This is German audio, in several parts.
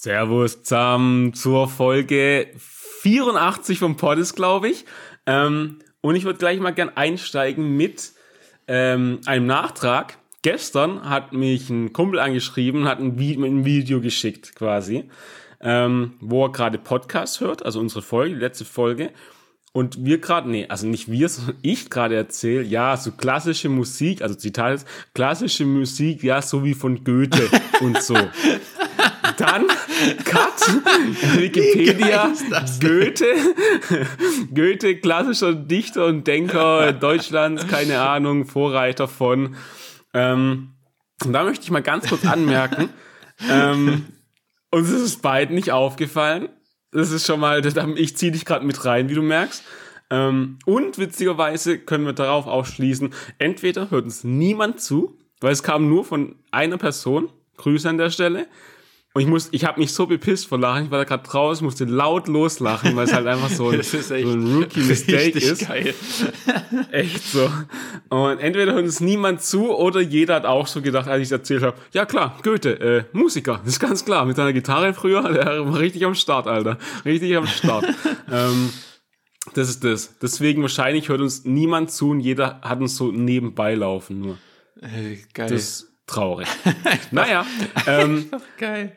Servus zusammen zur Folge 84 vom Poddes, glaube ich. Ähm, und ich würde gleich mal gern einsteigen mit ähm, einem Nachtrag. Gestern hat mich ein Kumpel angeschrieben, hat ein, Vi ein Video geschickt quasi, ähm, wo er gerade Podcast hört, also unsere Folge, die letzte Folge. Und wir gerade, nee, also nicht wir, sondern ich gerade erzähle, ja, so klassische Musik, also Zitat ist, klassische Musik, ja, so wie von Goethe und so. Dann, Cut, Wikipedia, Goethe, Goethe, klassischer Dichter und Denker Deutschlands, keine Ahnung, Vorreiter von. Ähm, und da möchte ich mal ganz kurz anmerken, ähm, uns ist es beiden nicht aufgefallen. Das ist schon mal, ich ziehe dich gerade mit rein, wie du merkst. Ähm, und witzigerweise können wir darauf ausschließen, entweder hört uns niemand zu, weil es kam nur von einer Person, Grüße an der Stelle, und ich muss, ich habe mich so bepisst vor Lachen, ich war da gerade draußen, musste laut loslachen, weil es halt einfach so ein, so ein Rookie-Mistake ist. Geil. echt so. Und entweder hört uns niemand zu oder jeder hat auch so gedacht, als ich es erzählt habe, ja klar, Goethe, äh, Musiker, das ist ganz klar, mit seiner Gitarre früher, der war richtig am Start, Alter. Richtig am Start. ähm, das ist das. Deswegen wahrscheinlich hört uns niemand zu und jeder hat uns so nebenbei laufen nur. Geil. Das, traurig. naja. Ähm, geil.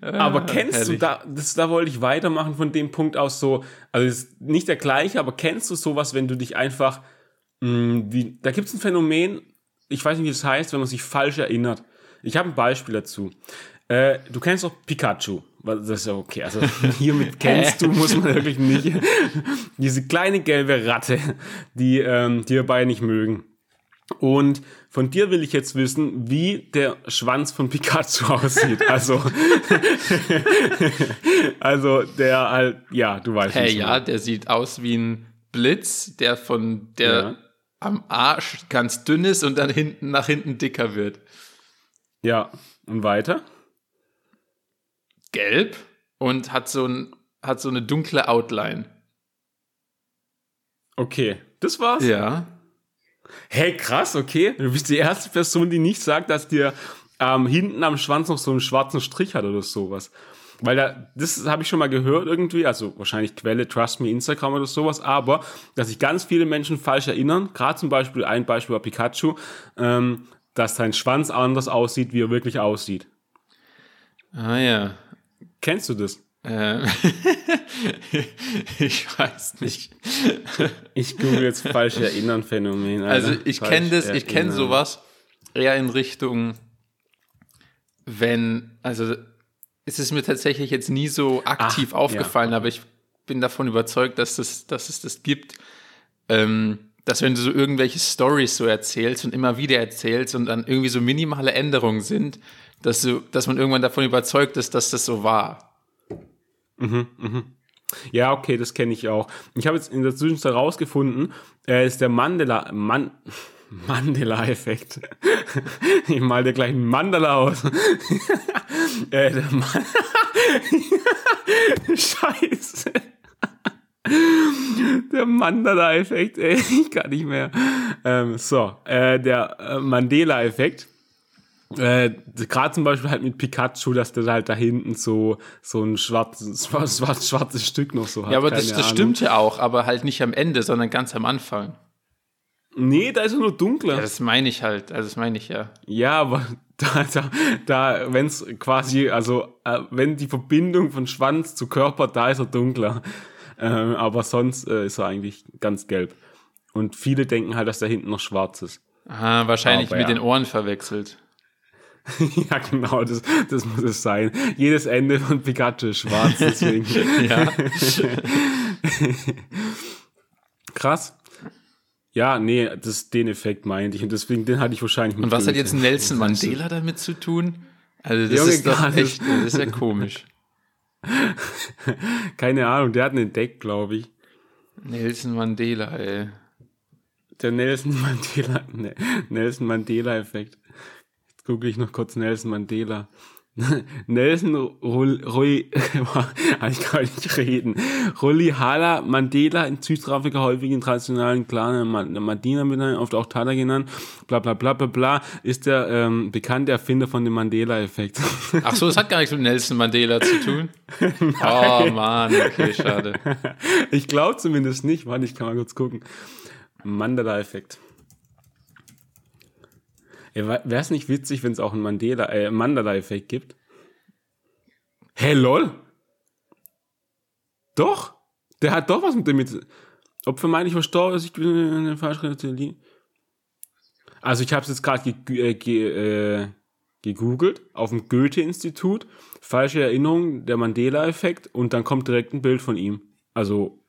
aber ah, kennst herrlich. du, da, das, da wollte ich weitermachen von dem Punkt aus so, also ist nicht der gleiche, aber kennst du sowas, wenn du dich einfach, mh, mm, wie, da gibt es ein Phänomen, ich weiß nicht, wie das heißt, wenn man sich falsch erinnert. Ich habe ein Beispiel dazu. Äh, du kennst doch Pikachu. Das ist ja okay. Also hiermit kennst du, muss man wirklich nicht. Diese kleine gelbe Ratte, die, ähm, die wir beide nicht mögen. Und von dir will ich jetzt wissen, wie der Schwanz von Pikachu aussieht. Also, also der halt, ja, du weißt. Hey, ja, der sieht aus wie ein Blitz, der von der ja. am Arsch ganz dünn ist und dann hinten nach hinten dicker wird. Ja, und weiter? Gelb und hat so ein hat so eine dunkle Outline. Okay, das war's. Ja. Hey, krass, okay. Du bist die erste Person, die nicht sagt, dass dir ähm, hinten am Schwanz noch so einen schwarzen Strich hat oder sowas. Weil da, das habe ich schon mal gehört irgendwie, also wahrscheinlich Quelle, Trust Me, Instagram oder sowas, aber dass sich ganz viele Menschen falsch erinnern, gerade zum Beispiel ein Beispiel war Pikachu, ähm, dass sein Schwanz anders aussieht, wie er wirklich aussieht. Ah ja. Kennst du das? Ähm, ich weiß nicht. Ich google jetzt falsch erinnern Phänomen. Alter. Also ich kenne das, ich kenne sowas eher in Richtung, wenn, also es ist mir tatsächlich jetzt nie so aktiv Ach, aufgefallen, ja. aber ich bin davon überzeugt, dass, das, dass es das gibt. Ähm, dass wenn du so irgendwelche Stories so erzählst und immer wieder erzählst und dann irgendwie so minimale Änderungen sind, dass, du, dass man irgendwann davon überzeugt ist, dass das so war. Mhm, mhm. Ja, okay, das kenne ich auch. Ich habe jetzt in der Zwischenzeit herausgefunden, äh, ist der Mandela, Man, Mandela-Effekt. ich mal dir gleich einen Mandala aus. äh, der Man Scheiße. Der Mandela-Effekt, ey, ich kann nicht mehr. Ähm, so, äh, der äh, Mandela-Effekt äh, Gerade zum Beispiel halt mit Pikachu, dass der halt da hinten so, so ein schwarzes, schwarz, schwarzes Stück noch so hat. Ja, aber das, das stimmt ja auch, aber halt nicht am Ende, sondern ganz am Anfang. Nee, da ist er nur dunkler. Ja, das meine ich halt, also das meine ich ja. Ja, aber da, da, da wenn es quasi, also äh, wenn die Verbindung von Schwanz zu Körper, da ist er dunkler. Ähm, aber sonst äh, ist er eigentlich ganz gelb. Und viele denken halt, dass da hinten noch schwarz ist. Aha, wahrscheinlich aber, mit ja. den Ohren verwechselt. ja, genau, das, das muss es sein. Jedes Ende von Pikachu ist schwarz, deswegen. ja. Krass. Ja, nee, das, den Effekt meinte ich und deswegen, den hatte ich wahrscheinlich mit Und was hat jetzt Nelson Mandela damit zu tun? Also das Junge, ist doch echt, das ist ja komisch. Keine Ahnung, der hat einen entdeckt, glaube ich. Nelson Mandela, ey. Der Nelson Mandela, ne, Nelson Mandela Effekt google ich noch kurz Nelson Mandela. Nelson Rui, ich kann nicht reden. Hala Mandela in Südafrika häufig in traditionellen Clan Madina benannt, oft auch Tata genannt, bla bla bla bla bla, ist der ähm, bekannte Erfinder von dem Mandela-Effekt. Ach so, das hat gar nichts mit Nelson Mandela zu tun. oh Mann, okay, schade. Ich glaube zumindest nicht. Warte, ich kann mal kurz gucken. Mandela-Effekt. Wäre es nicht witzig, wenn es auch einen Mandela, äh, Mandela-Effekt gibt? Hä, hey, lol? Doch? Der hat doch was mit dem. Ob vermeintlich verstorben ist, ich bin in der falschen Also ich habe es jetzt gerade ge äh, ge äh, gegoogelt auf dem Goethe-Institut. Falsche Erinnerung, der Mandela-Effekt und dann kommt direkt ein Bild von ihm. Also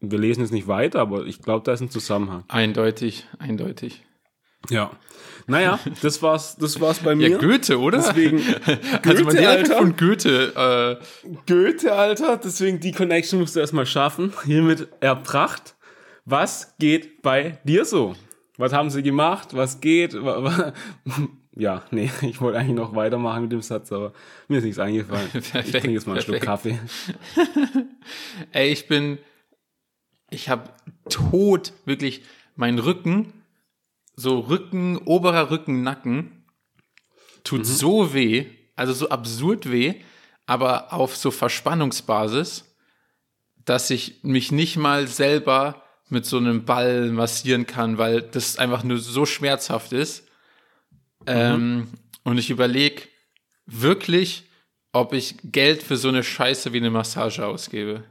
wir lesen es nicht weiter, aber ich glaube, da ist ein Zusammenhang. Eindeutig, eindeutig. Ja. Naja, das war's, das war's bei mir. Ja, Goethe, oder? Deswegen, Goethe, also man Alter. von Goethe. Äh. Goethe, Alter. Deswegen die Connection musst du erstmal schaffen. Hiermit erbracht. Was geht bei dir so? Was haben sie gemacht? Was geht? Ja, nee, ich wollte eigentlich noch weitermachen mit dem Satz, aber mir ist nichts eingefallen. Perfekt, ich trinke jetzt mal einen Schluck Kaffee. Ey, ich bin, ich habe tot, wirklich, mein Rücken so Rücken, oberer Rücken, Nacken tut mhm. so weh, also so absurd weh, aber auf so Verspannungsbasis, dass ich mich nicht mal selber mit so einem Ball massieren kann, weil das einfach nur so schmerzhaft ist. Mhm. Ähm, und ich überlege wirklich, ob ich Geld für so eine Scheiße wie eine Massage ausgebe.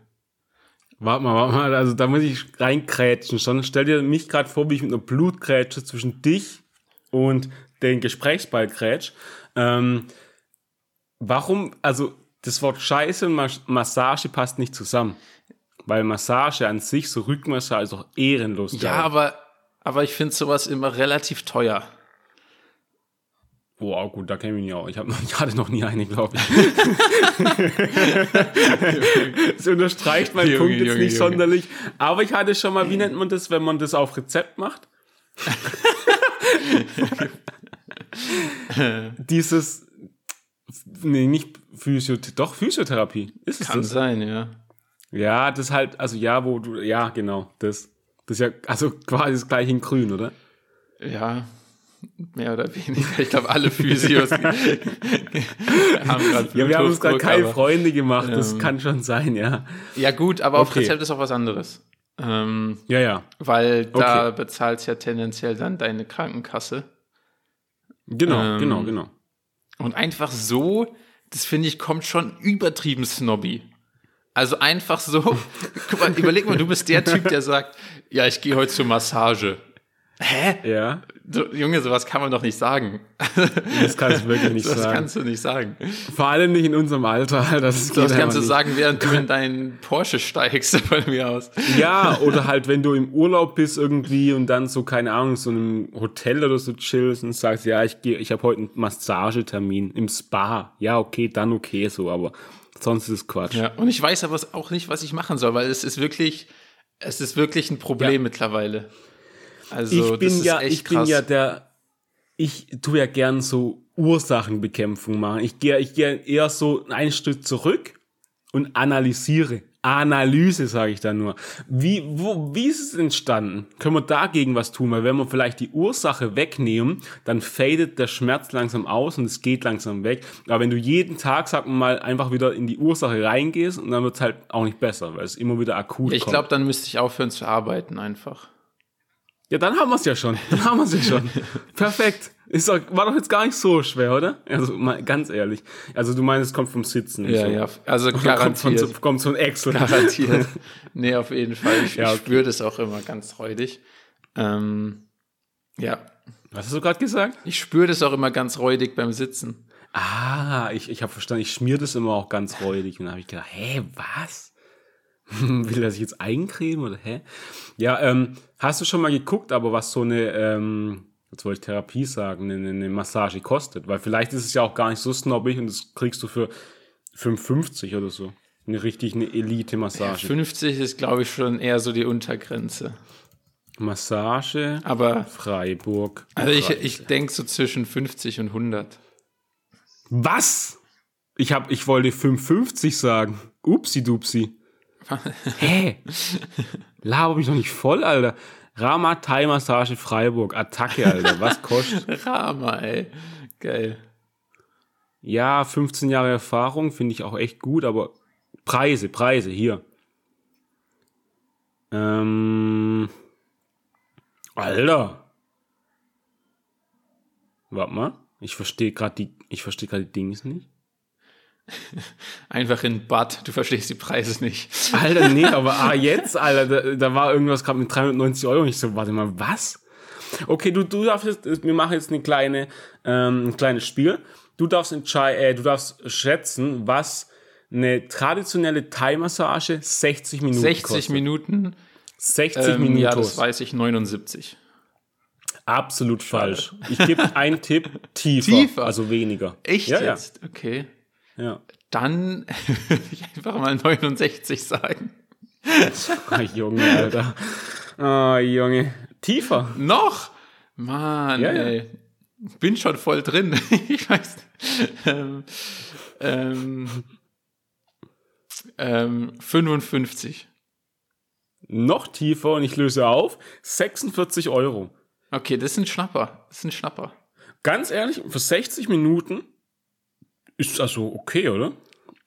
Warte mal, warte mal, also da muss ich reinkrätschen schon. Stell dir mich gerade vor, wie ich mit einer Blutgrätsche zwischen dich und den Gesprächsball grätsch. Ähm, warum, also das Wort Scheiße und Massage passt nicht zusammen. Weil Massage an sich, so Rückmassage, ist auch ehrenlos. Ja, aber, aber ich finde sowas immer relativ teuer. Wow, gut, da kenne ich mich auch. Ich, hab noch, ich hatte noch nie eine, glaube ich. das unterstreicht meinen Punkt jetzt Junge, nicht Junge. sonderlich. Aber ich hatte schon mal, wie nennt man das, wenn man das auf Rezept macht? Dieses, nee, nicht Physiotherapie, doch Physiotherapie. Ist es Kann das? sein, ja. Ja, das halt, also ja, wo du, ja, genau, das. Das ist ja, also quasi das gleiche in grün, oder? Ja, Mehr oder weniger. Ich glaube, alle Physios haben gerade Ja, wir haben uns gerade keine Freunde gemacht. Das ähm, kann schon sein, ja. Ja, gut, aber okay. auf Rezept ist auch was anderes. Ähm, ja, ja. Weil da okay. bezahlt ja tendenziell dann deine Krankenkasse. Genau, ähm, genau, genau. Und einfach so, das finde ich, kommt schon übertrieben snobby. Also einfach so, guck mal, überleg mal, du bist der Typ, der sagt, ja, ich gehe heute zur Massage. Hä? Ja. So, Junge, sowas kann man doch nicht sagen. Das kannst du wirklich nicht das sagen. Das kannst du nicht sagen. Vor allem nicht in unserem Alter. Das, das kannst du nicht. sagen, während du in deinen Porsche steigst, von mir aus. Ja, oder halt, wenn du im Urlaub bist irgendwie und dann so, keine Ahnung, so einem Hotel oder so chillst und sagst, ja, ich gehe, ich habe heute einen Massagetermin im Spa. Ja, okay, dann okay so, aber sonst ist es Quatsch. Ja, und ich weiß aber auch nicht, was ich machen soll, weil es ist wirklich, es ist wirklich ein Problem ja. mittlerweile. Also, ich bin ja, ich krass. bin ja der, ich tue ja gern so Ursachenbekämpfung machen. Ich gehe, ich gehe eher so einen Schritt zurück und analysiere. Analyse, sage ich da nur. Wie, wo, wie ist es entstanden? Können wir dagegen was tun? Weil wenn wir vielleicht die Ursache wegnehmen, dann fadet der Schmerz langsam aus und es geht langsam weg. Aber wenn du jeden Tag, sag mal, einfach wieder in die Ursache reingehst, dann wird es halt auch nicht besser, weil es immer wieder akut ja, Ich glaube, dann müsste ich aufhören zu arbeiten einfach. Ja, dann haben wir es ja schon. Dann haben wir es ja schon. Perfekt. Ist doch, war doch jetzt gar nicht so schwer, oder? Also mal ganz ehrlich. Also du meinst, es kommt vom Sitzen. Ja, so. ja. Also garantiert. Kommt von, kommt von Excel. Garantiert. nee, auf jeden Fall. Ich, ja, okay. spüre das auch immer ganz freudig. Ähm, ja. Was hast du gerade gesagt? Ich spüre das auch immer ganz räudig beim Sitzen. Ah, ich, ich habe verstanden, ich schmier das immer auch ganz räudig. Und dann habe ich gedacht, hä, was? Will er sich jetzt eincremen oder hä? Ja, ähm, hast du schon mal geguckt, aber was so eine, ähm, jetzt wollte ich Therapie sagen, eine, eine Massage kostet? Weil vielleicht ist es ja auch gar nicht so snobbig und das kriegst du für 5,50 oder so. Eine richtig eine Elite-Massage. Ja, 50 ist, glaube ich, schon eher so die Untergrenze. Massage aber Freiburg. Also ich, ich denke so zwischen 50 und 100. Was? Ich hab, ich wollte 5,50 sagen. Upsi dupsi. Hä? Laber mich doch nicht voll, Alter. Rama Thai Massage Freiburg. Attacke, Alter. Was kostet? Rama, ey. Geil. Ja, 15 Jahre Erfahrung finde ich auch echt gut, aber Preise, Preise, hier. Ähm. Alter. Warte mal. Ich verstehe gerade die, ich verstehe gerade die Dings nicht. Einfach in Bad, du verstehst die Preise nicht. Alter, nee, aber ah, jetzt, Alter, da, da war irgendwas gerade mit 390 Euro. Ich so, warte mal, was? Okay, du, du darfst jetzt, wir machen jetzt eine kleine, ähm, ein kleines Spiel. Du darfst entscheiden, äh, du darfst schätzen, was eine traditionelle Thai-Massage 60 Minuten 60 kostet. Minuten? 60 Ähm, Minuten. ja, das weiß ich, 79. Absolut falsch. Ich gebe einen Tipp tiefer, Tiefer? also weniger. Echt ja, jetzt? Okay. Ja. ja. Dann würde ich einfach mal 69 sagen. Ah, Junge, Alter. Ah, Junge. Tiefer. Noch? Mann, Ja, ja. ey. Bin schon voll drin. ich weiß. Ähm, ähm, ähm, 55. Noch tiefer und ich löse auf. 46 Euro. Okay, das ist ein Schnapper. Das ist ein Schnapper. Ganz ehrlich, für 60 Minuten ist also okay, oder?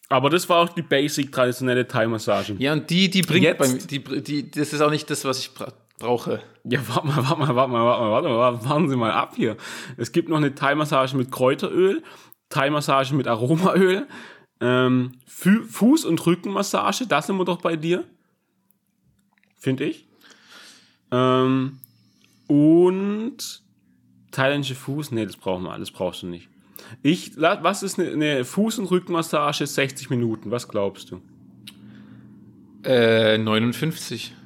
Aber das war auch die basic traditionelle Thai-Massage. Ja, und die, die bringt Jetzt- bei mir, die, die, das ist auch nicht das, was ich bra brauche. Ja, warte mal, warte mal, warte mal, warte mal, warte mal, warten Sie mal ab hier. Es gibt noch eine Thai-Massage mit Kräuteröl, Thai-Massage mit Aromaöl, ähm, Fuß- und Rückenmassage, das sind wir doch bei dir. Finde ich. Ähm, und thailändische Fuß, nee, das brauchen wir, das brauchst du nicht. Ich, was ist eine, eine Fuß- und Rückenmassage 60 Minuten? Was glaubst du? Äh, 59.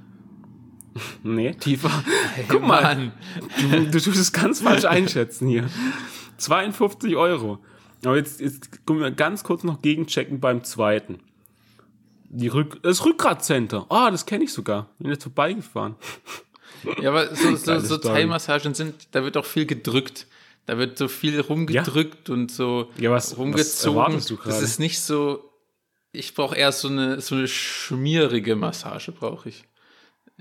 Nee, tiefer. Guck mal, Mann. Du, du tust es ganz falsch einschätzen hier. 52 Euro. Aber jetzt, jetzt können wir ganz kurz noch gegenchecken beim zweiten. Die Rück das Rückgratcenter. Ah, das kenne ich sogar. Bin jetzt vorbeigefahren. Ja, aber so, so, so. Thai-Massagen sind, da wird auch viel gedrückt. Da wird so viel rumgedrückt und so Ja, was- was rumgezogen. du das ist nicht so. Ich brauche eher so eine, so eine schmierige Massage, brauche ich.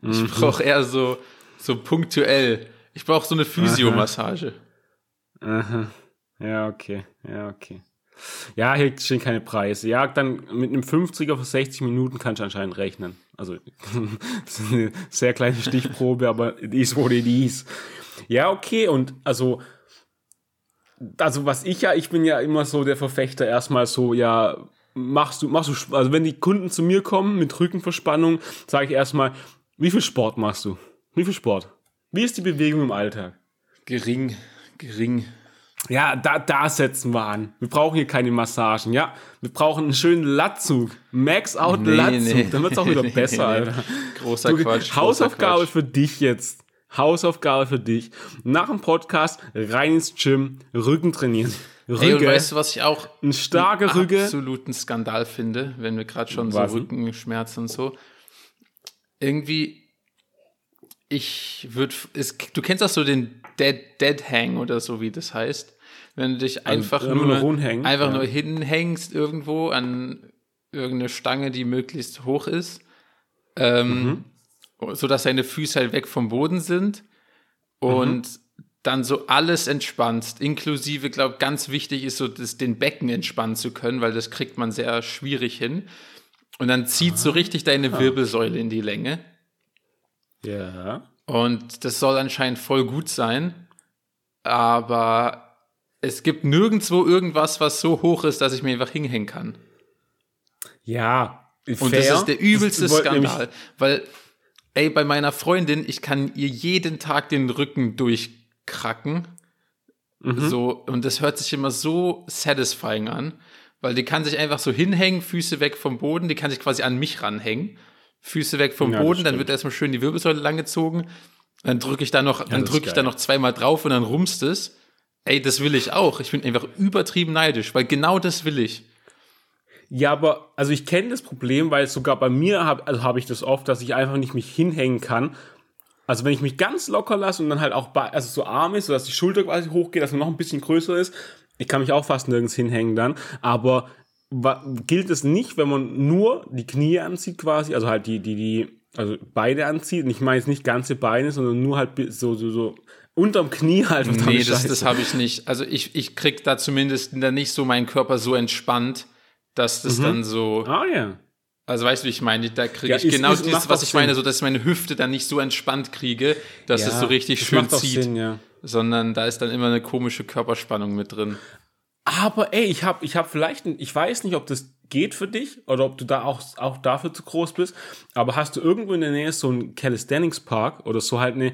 Ich Mhm. brauche eher so, so punktuell. Ich brauche so eine Physiomassage. Aha. Ja, okay. Ja, okay. Ja, hier stehen keine Preise. Ja, dann mit einem 50er für 60 Minuten kannst du anscheinend rechnen. Also, das ist eine sehr kleine Stichprobe, aber what it is. Ja, okay, und also, also was ich ja, ich bin ja immer so der Verfechter erstmal so, ja, machst du, machst du, also wenn die Kunden zu mir kommen mit Rückenverspannung, sage ich erstmal, wie viel Sport machst du? Wie viel Sport? Wie ist die Bewegung im Alltag? Gering, gering. Ja, da, da setzen wir an. Wir brauchen hier keine Massagen, ja. Wir brauchen einen schönen Latzug. Max out Nee, Latzug. nee. Dann wird's auch wieder besser. Alter. Großer Du, Quatsch. großer Hausaufgabe Quatsch. für dich jetzt. Hausaufgabe für dich. Nach dem Podcast rein ins Gym, Rücken trainieren. Und Rücken, weißt du, was ich auch ein starker Rücken. absoluten Skandal finde, wenn wir gerade schon Was so? Rückenschmerzen und so. Irgendwie, ich würde, du kennst auch so den Dead, Dead Hang oder so, wie das heißt. Wenn du dich einfach einfach nur, nur rumhängen, einfach ja. nur hinhängst irgendwo an irgendeine Stange, die möglichst hoch ist, ähm, Mhm. So dass deine Füße halt weg vom Boden sind und Mhm. dann so alles entspannst, inklusive, glaube ganz wichtig ist so, das, den Becken entspannen zu können, weil das kriegt man sehr schwierig hin. Und dann zieht Ah. so richtig deine Wirbelsäule in die Länge. Ja. Und das soll anscheinend voll gut sein. Aber es gibt nirgendwo irgendwas, was so hoch ist, dass ich mir einfach hinhängen kann. Ja. Und fair. das ist der übelste Das Skandal. Weil, ey, bei meiner Freundin, ich kann ihr jeden Tag den Rücken durchkracken. Mhm. So, und das hört sich immer so satisfying an. Weil die kann sich einfach so hinhängen, Füße weg vom Boden, die kann sich quasi an mich ranhängen. Füße weg vom Ja, Boden, dann wird erstmal schön die Wirbelsäule langgezogen. Dann drücke ich da noch, dann das ist drücke ich da noch zweimal drauf und dann rumst es. Ey, das will ich auch. Ich bin einfach übertrieben neidisch, weil genau das will ich. Ja, aber also ich kenne das Problem, weil sogar bei mir habe also hab ich das oft, dass ich einfach nicht mich hinhängen kann. Also wenn ich mich ganz locker lasse und dann halt auch bei, also so Arme, so dass die Schulter quasi hochgeht, dass man noch ein bisschen größer ist Ich kann mich auch fast nirgends hinhängen dann, aber gilt es nicht, wenn man nur die Knie anzieht quasi, also halt die, die, die, also Beine anzieht. Und ich meine jetzt nicht ganze Beine, sondern nur halt so, so, so unterm Knie halt. Nee, das, das habe ich nicht. Also ich, ich krieg da zumindest nicht so meinen Körper so entspannt, dass das mhm. dann so. Ah ja. Also weißt du, wie ich meine? Da kriege ja, ich genau ist, dieses, was ich Sinn. meine, so dass ich meine Hüfte dann nicht so entspannt kriege, dass ja, es so richtig schön zieht. Sinn, ja. Sondern da ist dann immer eine komische Körperspannung mit drin. Aber ey, ich habe ich hab vielleicht, ich weiß nicht, ob das geht für dich oder ob du da auch, auch dafür zu groß bist, aber hast du irgendwo in der Nähe so einen Calisthenics Park oder so halt eine,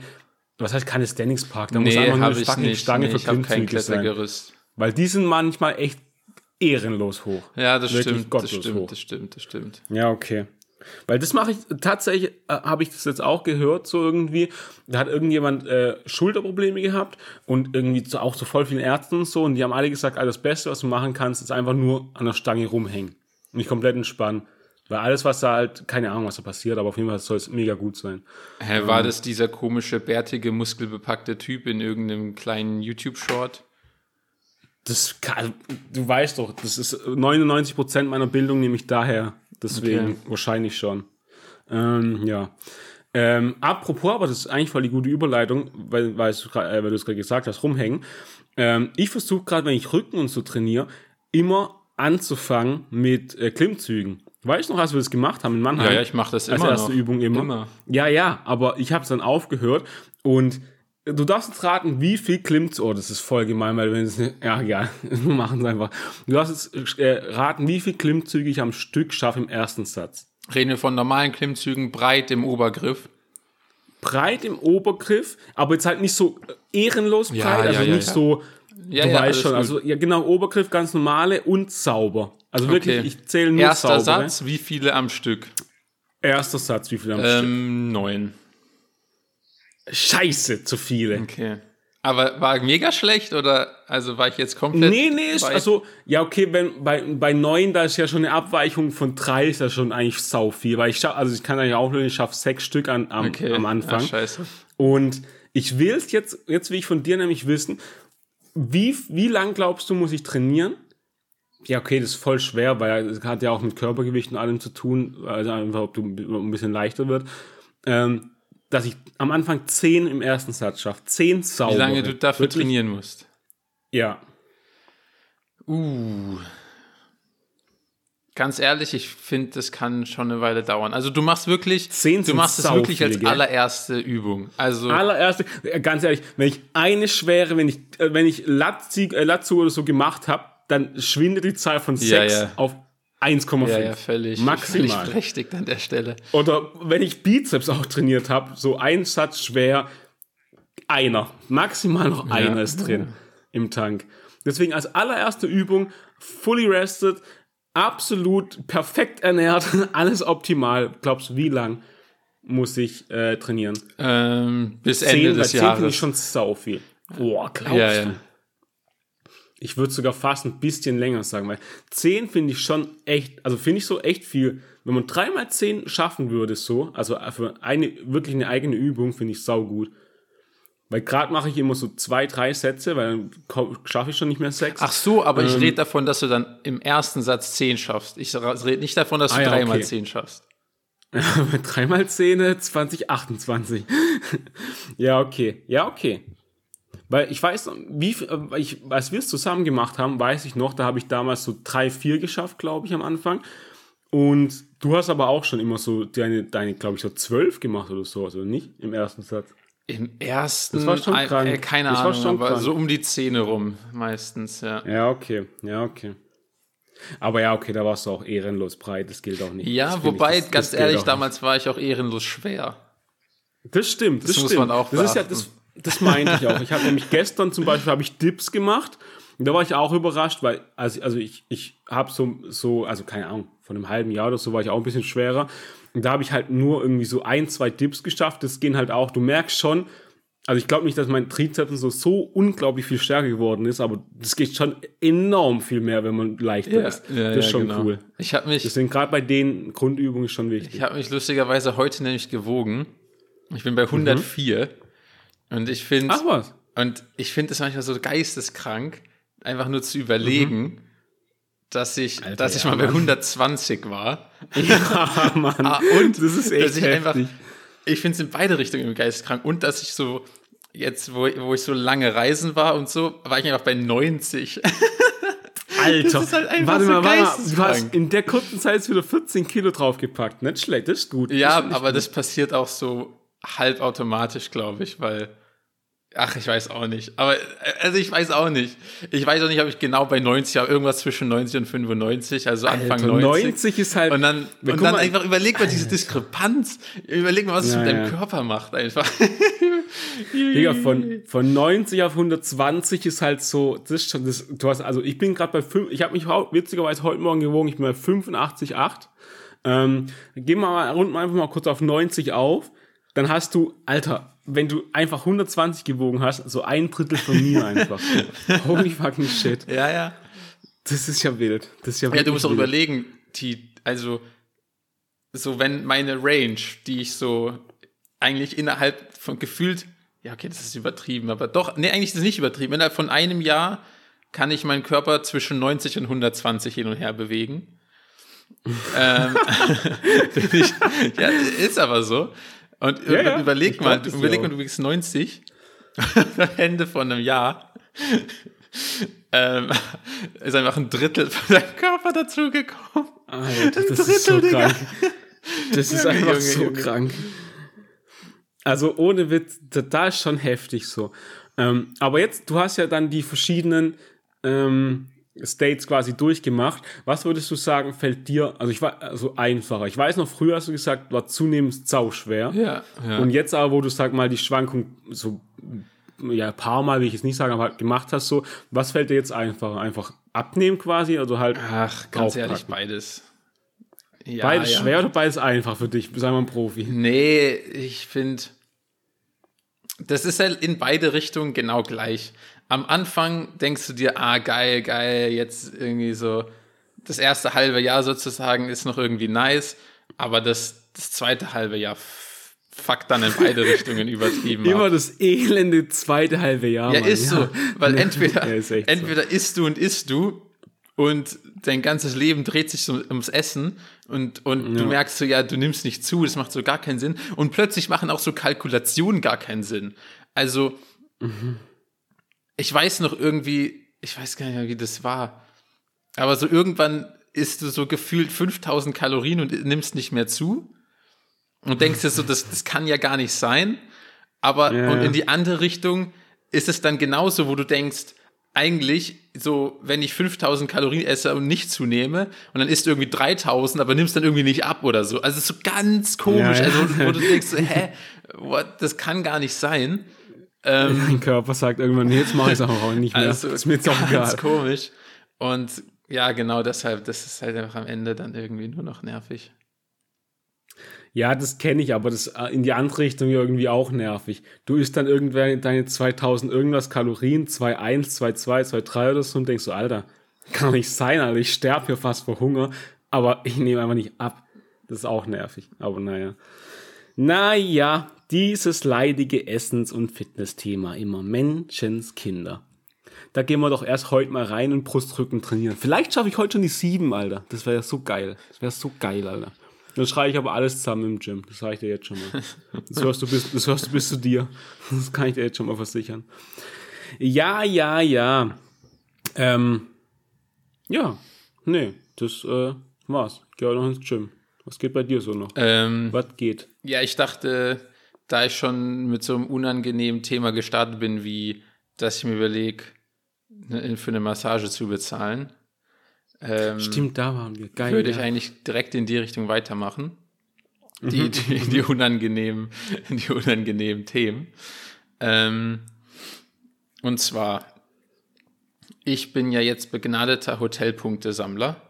was heißt Calisthenics Park? Da nee, muss einfach nur eine fucking Stange nee, für Klimmzüge sein. Weil die sind manchmal echt ehrenlos hoch. Ja, das Wirklich stimmt, das stimmt, hoch. das stimmt, das stimmt. Ja, okay. Weil das mache ich tatsächlich, äh, habe ich das jetzt auch gehört, so irgendwie. Da hat irgendjemand äh, Schulterprobleme gehabt und irgendwie zu, auch zu voll vielen Ärzten und so. Und die haben alle gesagt, alles Beste, was du machen kannst, ist einfach nur an der Stange rumhängen. Und nicht komplett entspannen. Weil alles, was da halt, keine Ahnung, was da passiert, aber auf jeden Fall soll es mega gut sein. Hä, war ähm, das dieser komische, bärtige, muskelbepackte Typ in irgendeinem kleinen YouTube-Short? Das kann, du weißt doch, das ist 99% meiner Bildung nehme ich daher. Deswegen okay. wahrscheinlich schon. Ähm, ja. Ähm, apropos, aber das ist eigentlich voll die gute Überleitung, weil, weil, äh, du es gerade gesagt hast, rumhängen. Ähm, ich versuche gerade, wenn ich Rücken und so trainiere, immer anzufangen mit äh, Klimmzügen. Weißt du noch, als wir das gemacht haben in Mannheim? Ja, ja ich mache das immer. Als erste noch. Übung immer. immer. Ja, ja, aber ich habe es dann aufgehört und Du darfst jetzt raten, wie viel klimmt Oh, das ist voll gemein, weil wenn es ja, ja, wir machen es einfach. Du darfst jetzt äh, raten, wie viel Klimmzüge ich am Stück schaffe im ersten Satz. Reden wir von normalen Klimmzügen, breit im Obergriff. Breit im Obergriff, aber jetzt halt nicht so ehrenlos breit, ja, also ja, nicht ja. so, ja, du weißt schon, also ja genau, Obergriff ganz normale und sauber. Also okay. wirklich, ich zähle nur Erster saubere. Satz, wie viele am Stück? Erster Satz, wie viele am ähm, Stück? Neun. Scheiße, zu viele. Okay. Aber war mega schlecht oder also war ich jetzt komplett. Nee, nee, ist, also, ja, okay, wenn bei, bei neun, da ist ja schon eine Abweichung von drei, ist ja schon eigentlich sau viel, weil ich schaff, also ich kann eigentlich auch nur, ich schaffe sechs Stück an, am, okay. am Anfang. Ach, scheiße. Und ich will es jetzt, jetzt will ich von dir nämlich wissen, wie, wie lang glaubst du, muss ich trainieren? Ja, okay, das ist voll schwer, weil es hat ja auch mit Körpergewicht und allem zu tun, also einfach, ob du ein bisschen leichter wird. Ähm, dass ich am Anfang zehn im ersten Satz schaffe. Zehn sauber. Wie lange du dafür Wirklich? trainieren musst. Ja. Uh. Ganz ehrlich, ich finde, das kann schon eine Weile dauern. Also du machst wirklich, Zehn du machst es wirklich als allererste Übung. Also allererste, ganz ehrlich, wenn ich eine schwere, wenn ich, äh, wenn ich Latzug, äh, Latzug oder so gemacht habe, dann schwindet die Zahl von sechs ja, ja. auf 1,5. Ja, ja, völlig. Maximal. Völlig berechtigt an der Stelle. Oder wenn ich Bizeps auch trainiert habe, so ein Satz schwer, einer. Maximal noch ja. einer ist drin im Tank. Deswegen als allererste Übung, fully rested, absolut perfekt ernährt, alles optimal. Glaubst du, wie lang muss ich äh, trainieren? Ähm, bis Ende zehn, des Jahres. 10 finde ich schon sau viel. Boah, glaubst ja. du? Ich würde sogar fast ein bisschen länger sagen, weil 10 finde ich schon echt, also finde ich so echt viel. Wenn man dreimal 10 schaffen würde, so, also für eine, wirklich eine eigene Übung, finde ich sau gut. Weil gerade mache ich immer so zwei, drei Sätze, weil dann schaffe ich schon nicht mehr sechs. Ach so, aber ähm, ich rede davon, dass du dann im ersten Satz 10 schaffst. Ich rede nicht davon, dass du ah, ja, dreimal okay. 10 schaffst. Dreimal 10, 2028. ja, okay. Ja, okay. Weil ich weiß, wie, äh, ich, als wir es zusammen gemacht haben, weiß ich noch, da habe ich damals so drei, vier geschafft, glaube ich, am Anfang. Und du hast aber auch schon immer so deine, deine glaube ich, so zwölf gemacht oder so, also nicht im ersten Satz. Im ersten, das war schon krank. Äh, keine das Ahnung, aber krank. so um die Zähne rum meistens, ja. Ja, okay, ja, okay. Aber ja, okay, da warst du auch ehrenlos breit, das gilt auch nicht. Ja, wobei, ich, das, ganz das ehrlich, damals war ich auch ehrenlos schwer. Das stimmt, das, das muss stimmt. man auch das ist ja das das meinte ich auch. Ich habe nämlich gestern zum Beispiel habe ich Dips gemacht. Und da war ich auch überrascht, weil, also, also ich, ich habe so, so, also keine Ahnung, von einem halben Jahr oder so war ich auch ein bisschen schwerer. Und da habe ich halt nur irgendwie so ein, zwei Dips geschafft. Das gehen halt auch, du merkst schon, also ich glaube nicht, dass mein Trizeps so, so unglaublich viel stärker geworden ist, aber das geht schon enorm viel mehr, wenn man leichter ja, ist. Ja, das ist ja, schon genau. cool. Ich habe mich. Deswegen gerade bei den Grundübungen schon wichtig. Ich habe mich lustigerweise heute nämlich gewogen. Ich bin bei 104. Mhm. Und ich finde. Ach was. Und ich finde es manchmal so geisteskrank, einfach nur zu überlegen, mhm. dass ich, Alter, dass ich ja, mal bei 120 war. Ja, Mann. ah, und das ist echt dass ich heftig. einfach, ich finde es in beide Richtungen geisteskrank. Und dass ich so, jetzt, wo, wo ich so lange reisen war und so, war ich einfach bei 90. Alter, das ist halt einfach warte so mal, warte mal, du hast in der kurzen Zeit wieder 14 Kilo draufgepackt. Nicht schlecht, das ist gut. Ja, das aber gut. das passiert auch so halbautomatisch, glaube ich, weil Ach, ich weiß auch nicht. Aber, also ich weiß auch nicht. Ich weiß auch nicht, ob ich genau bei 90 habe. Irgendwas zwischen 90 und 95, also Anfang Alter, 90. 90 ist halt. Und dann, und dann einfach überleg mal diese Diskrepanz. Überleg mal, was es ja, mit deinem ja. Körper macht, einfach. Digga, von, von 90 auf 120 ist halt so, das ist schon, das, du hast, also ich bin gerade bei 5, ich habe mich witzigerweise heute Morgen gewogen, ich bin bei 85,8. Ähm, gehen wir mal, runden wir einfach mal kurz auf 90 auf. Dann hast du, Alter, wenn du einfach 120 gewogen hast, so ein Drittel von mir einfach. Holy fucking shit. Ja, ja. Das ist ja wild. Das ist ja, ja du musst auch überlegen, die, also, so wenn meine Range, die ich so eigentlich innerhalb von gefühlt, ja, okay, das ist übertrieben, aber doch, nee, eigentlich ist es nicht übertrieben. Innerhalb von einem Jahr kann ich meinen Körper zwischen 90 und 120 hin und her bewegen. ähm, ich, ja, ist aber so. Und ja, ja. überleg mal, glaub, überleg mal, du wiegst 90, Ende von einem Jahr, ähm, ist einfach ein Drittel von deinem Körper dazugekommen. Alter, das Drittel, ist so Digga. krank. Das ist einfach Junge, so Junge. krank. Also ohne Witz, da ist schon heftig so. Ähm, aber jetzt, du hast ja dann die verschiedenen ähm, States quasi durchgemacht. Was würdest du sagen, fällt dir, also ich war also einfacher. Ich weiß noch, früher hast du gesagt, war zunehmend sauschwer. Ja, ja. Und jetzt aber, wo du sag mal die Schwankung so ja, ein paar Mal, will ich jetzt nicht sagen, aber halt gemacht hast so, was fällt dir jetzt einfacher? Einfach abnehmen quasi, also halt Ach, ganz ehrlich, beides. Ja, beides ja. schwer oder beides einfach für dich? Sei mal ein Profi. Nee, ich finde, das ist halt in beide Richtungen genau gleich am Anfang denkst du dir, ah, geil, geil, jetzt irgendwie so, das erste halbe Jahr sozusagen ist noch irgendwie nice, aber das, das zweite halbe Jahr fuckt dann in beide Richtungen übertrieben. Immer ab. das elende zweite halbe Jahr. Ja, Mann. ist so, weil entweder, ja, entweder so. isst du und isst du und dein ganzes Leben dreht sich so ums Essen und, und ja. du merkst so, ja, du nimmst nicht zu, das macht so gar keinen Sinn und plötzlich machen auch so Kalkulationen gar keinen Sinn. Also, mhm ich weiß noch irgendwie, ich weiß gar nicht mehr, wie das war. Aber so irgendwann isst du so gefühlt 5000 Kalorien und nimmst nicht mehr zu. Und denkst dir so, das, das kann ja gar nicht sein. Aber ja. und in die andere Richtung ist es dann genauso, wo du denkst, eigentlich so, wenn ich 5000 Kalorien esse und nicht zunehme und dann isst du irgendwie 3000, aber nimmst dann irgendwie nicht ab oder so. Also so ganz komisch, ja, ja. also wo du denkst, hä, what, das kann gar nicht sein. Ähm, Dein Körper sagt irgendwann, nee, jetzt mache ich es auch nicht mehr. Also, ist mir jetzt auch egal. komisch. Und ja, genau deshalb, das ist halt einfach am Ende dann irgendwie nur noch nervig. Ja, das kenne ich, aber das äh, in die andere Richtung irgendwie auch nervig. Du isst dann irgendwer deine 2000 irgendwas Kalorien, 2,1, 2,2, 2,3 oder so und denkst so, Alter, kann nicht sein, Alter, ich sterbe hier fast vor Hunger, aber ich nehme einfach nicht ab. Das ist auch nervig, aber naja. Naja, dieses leidige Essens- und Fitnessthema immer Menschenskinder. Da gehen wir doch erst heute mal rein und Brustrücken trainieren. Vielleicht schaffe ich heute schon die sieben, Alter. Das wäre so geil. Das wäre so geil, Alter. Dann schreie ich aber alles zusammen im Gym. Das sage ich dir jetzt schon mal. Das hörst du bis, das hörst du bis zu dir. Das kann ich dir jetzt schon mal versichern. Ja, ja, ja. Ähm, ja, nee, das äh, war's. Ich gehe auch noch ins Gym. Was geht bei dir so noch? Ähm, Was geht? Ja, ich dachte, da ich schon mit so einem unangenehmen Thema gestartet bin, wie dass ich mir überlege, ne, für eine Massage zu bezahlen. Ähm, Stimmt, da waren wir. Geil. Würde ich eigentlich direkt in die Richtung weitermachen. Die, mhm. die, die, unangenehmen, die unangenehmen Themen. Ähm, und zwar, ich bin ja jetzt begnadeter Hotelpunktesammler.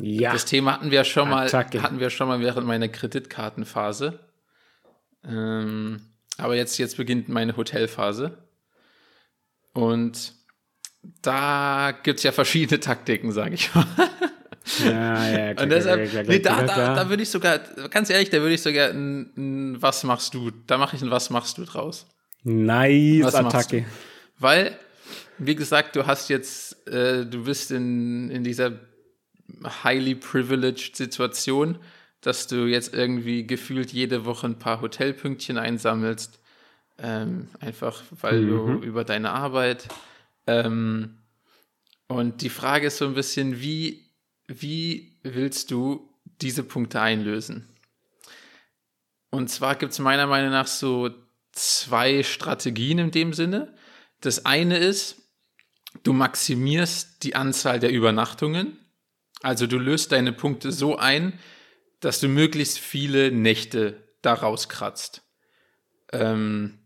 Ja. Das Thema hatten wir schon mal, Attacke. hatten wir schon mal während meiner Kreditkartenphase. Ähm, aber jetzt, jetzt beginnt meine Hotelphase. Und da gibt es ja verschiedene Taktiken, sage ich mal. Ja, ja, klar, Und deshalb, klar, klar, nee, da, da, da würde ich sogar, ganz ehrlich, da würde ich sogar ein, ein, Was machst du? Da mache ich ein Was machst du draus. Nice was Attacke. Weil wie gesagt, du hast jetzt, äh, du bist in, in dieser highly privileged Situation, dass du jetzt irgendwie gefühlt jede Woche ein paar Hotelpünktchen einsammelst. Ähm, einfach weil mhm. du über deine Arbeit. Ähm, und die Frage ist so ein bisschen, wie, wie willst du diese Punkte einlösen? Und zwar gibt es meiner Meinung nach so zwei Strategien in dem Sinne. Das eine ist, du maximierst die Anzahl der Übernachtungen. Also du löst deine Punkte so ein, dass du möglichst viele Nächte daraus kratzt. Ähm,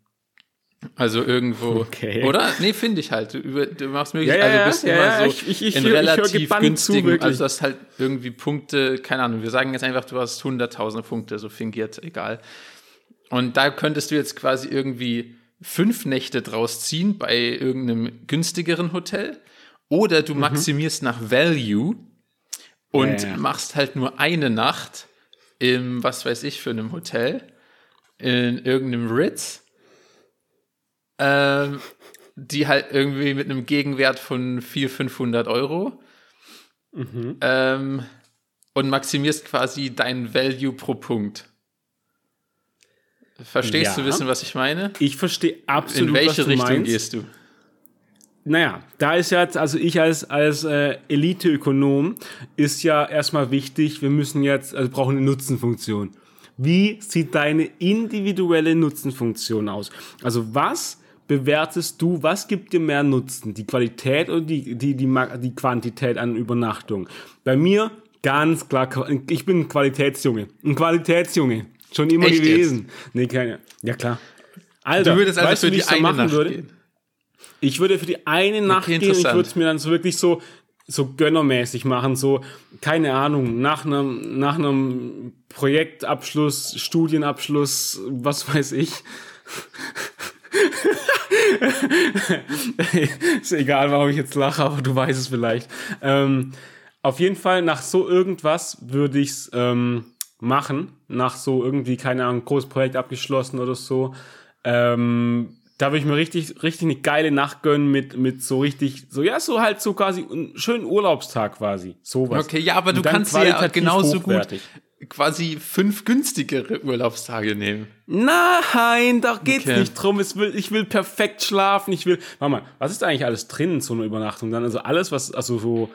also irgendwo, okay. oder? Nee, finde ich halt. Du, über, du machst möglichst, ja, also bist ja, immer ja, so ich, ich, ich, in ich, relativ günstigen, zu, also du hast halt irgendwie Punkte, keine Ahnung, wir sagen jetzt einfach, du hast 100.000 Punkte, so fingiert, egal. Und da könntest du jetzt quasi irgendwie fünf Nächte draus ziehen bei irgendeinem günstigeren Hotel. Oder du mhm. maximierst nach Value und ja, machst halt nur eine Nacht im, was weiß ich, für einem Hotel, in irgendeinem Ritz ähm, die halt irgendwie mit einem Gegenwert von 400, 500 Euro mhm. ähm, und maximierst quasi dein Value pro Punkt. Verstehst ja. du wissen, was ich meine? Ich verstehe absolut, In welche was du Richtung meinst. gehst du? Naja, da ist jetzt, also ich als, als äh, Eliteökonom ist ja erstmal wichtig, wir müssen jetzt, also brauchen eine Nutzenfunktion. Wie sieht deine individuelle Nutzenfunktion aus? Also was bewertest du, was gibt dir mehr Nutzen? Die Qualität oder die, die, die, die Quantität an Übernachtung? Bei mir ganz klar, ich bin ein Qualitätsjunge. Ein Qualitätsjunge. Schon immer Echt gewesen. Jetzt? Nee, keine. Ja, klar. Alter, du würdest also weißt für du, die eine machen Nacht würde? gehen. Ich würde für die eine Nacht okay, gehen ich würde es mir dann so wirklich so, so gönnermäßig machen, so, keine Ahnung, nach einem, nach einem Projektabschluss, Studienabschluss, was weiß ich. ist egal, warum ich jetzt lache, aber du weißt es vielleicht. Ähm, auf jeden Fall, nach so irgendwas würde ich es ähm, machen. Nach so irgendwie, keine Ahnung, großes Projekt abgeschlossen oder so. Ähm, da würde ich mir richtig, richtig eine geile Nacht gönnen mit, mit so richtig, so, ja, so halt so quasi einen schönen Urlaubstag quasi. Sowas. Okay, ja, aber du kannst ja genauso hochwertig. gut quasi fünf günstigere Urlaubstage nehmen. Nein, da geht's okay. nicht drum. Ich will, ich will perfekt schlafen. Ich will, warte mal, was ist eigentlich alles drin in so einer Übernachtung dann? Also alles, was, also so,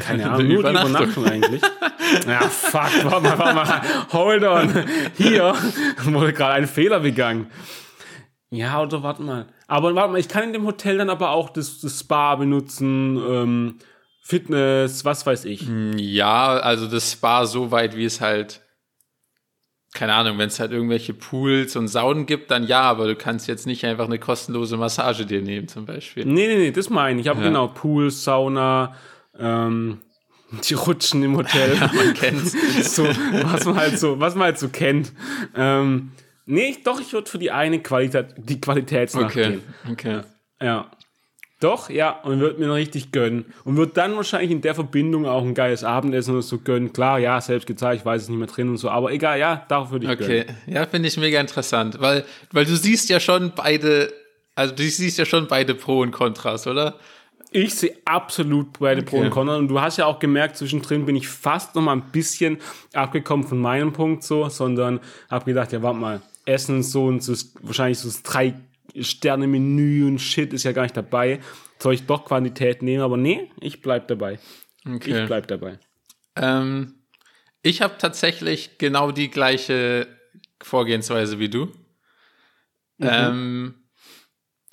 keine Ahnung, nur Übernachtung. die Übernachtung eigentlich. ja, fuck, warte mal, warte mal, hold on. Hier wurde gerade ein Fehler begangen. Ja, oder warte mal. Aber warte mal, ich kann in dem Hotel dann aber auch das, das Spa benutzen, ähm, Fitness, was weiß ich. Hm, ja, also das Spa so weit, wie es halt, keine Ahnung, wenn es halt irgendwelche Pools und Saunen gibt, dann ja, aber du kannst jetzt nicht einfach eine kostenlose Massage dir nehmen, zum Beispiel. Nee, nee, nee, das meine ich. Ich habe ja. genau Pool, Sauna, ähm, die Rutschen im Hotel. ja, man kennt's. so, was man halt so, was man halt so kennt. Ähm, Nee, doch, ich würde für die eine Qualität, die Qualitätsnacht okay. gehen. Okay. Ja. Doch, ja, und würde mir noch richtig gönnen. Und würde dann wahrscheinlich in der Verbindung auch ein geiles Abendessen oder so gönnen. Klar, ja, selbst gezeigt, ich weiß es nicht mehr drin und so, aber egal, ja, darauf würde ich okay. gönnen. Okay, ja, finde ich mega interessant, weil, weil du siehst ja schon beide, also du siehst ja schon beide Pro und Kontras, oder? Ich sehe absolut beide okay. Pro und Contra. Und du hast ja auch gemerkt, zwischendrin bin ich fast noch mal ein bisschen abgekommen von meinem Punkt so, sondern habe gedacht, ja, warte mal, Essen so und so wahrscheinlich so das drei Sterne Menü und Shit ist ja gar nicht dabei. Soll ich doch Quantität nehmen? Aber nee, ich bleib dabei. Okay. Ich bleib dabei. Ähm, ich habe tatsächlich genau die gleiche Vorgehensweise wie du. Mhm. Ähm,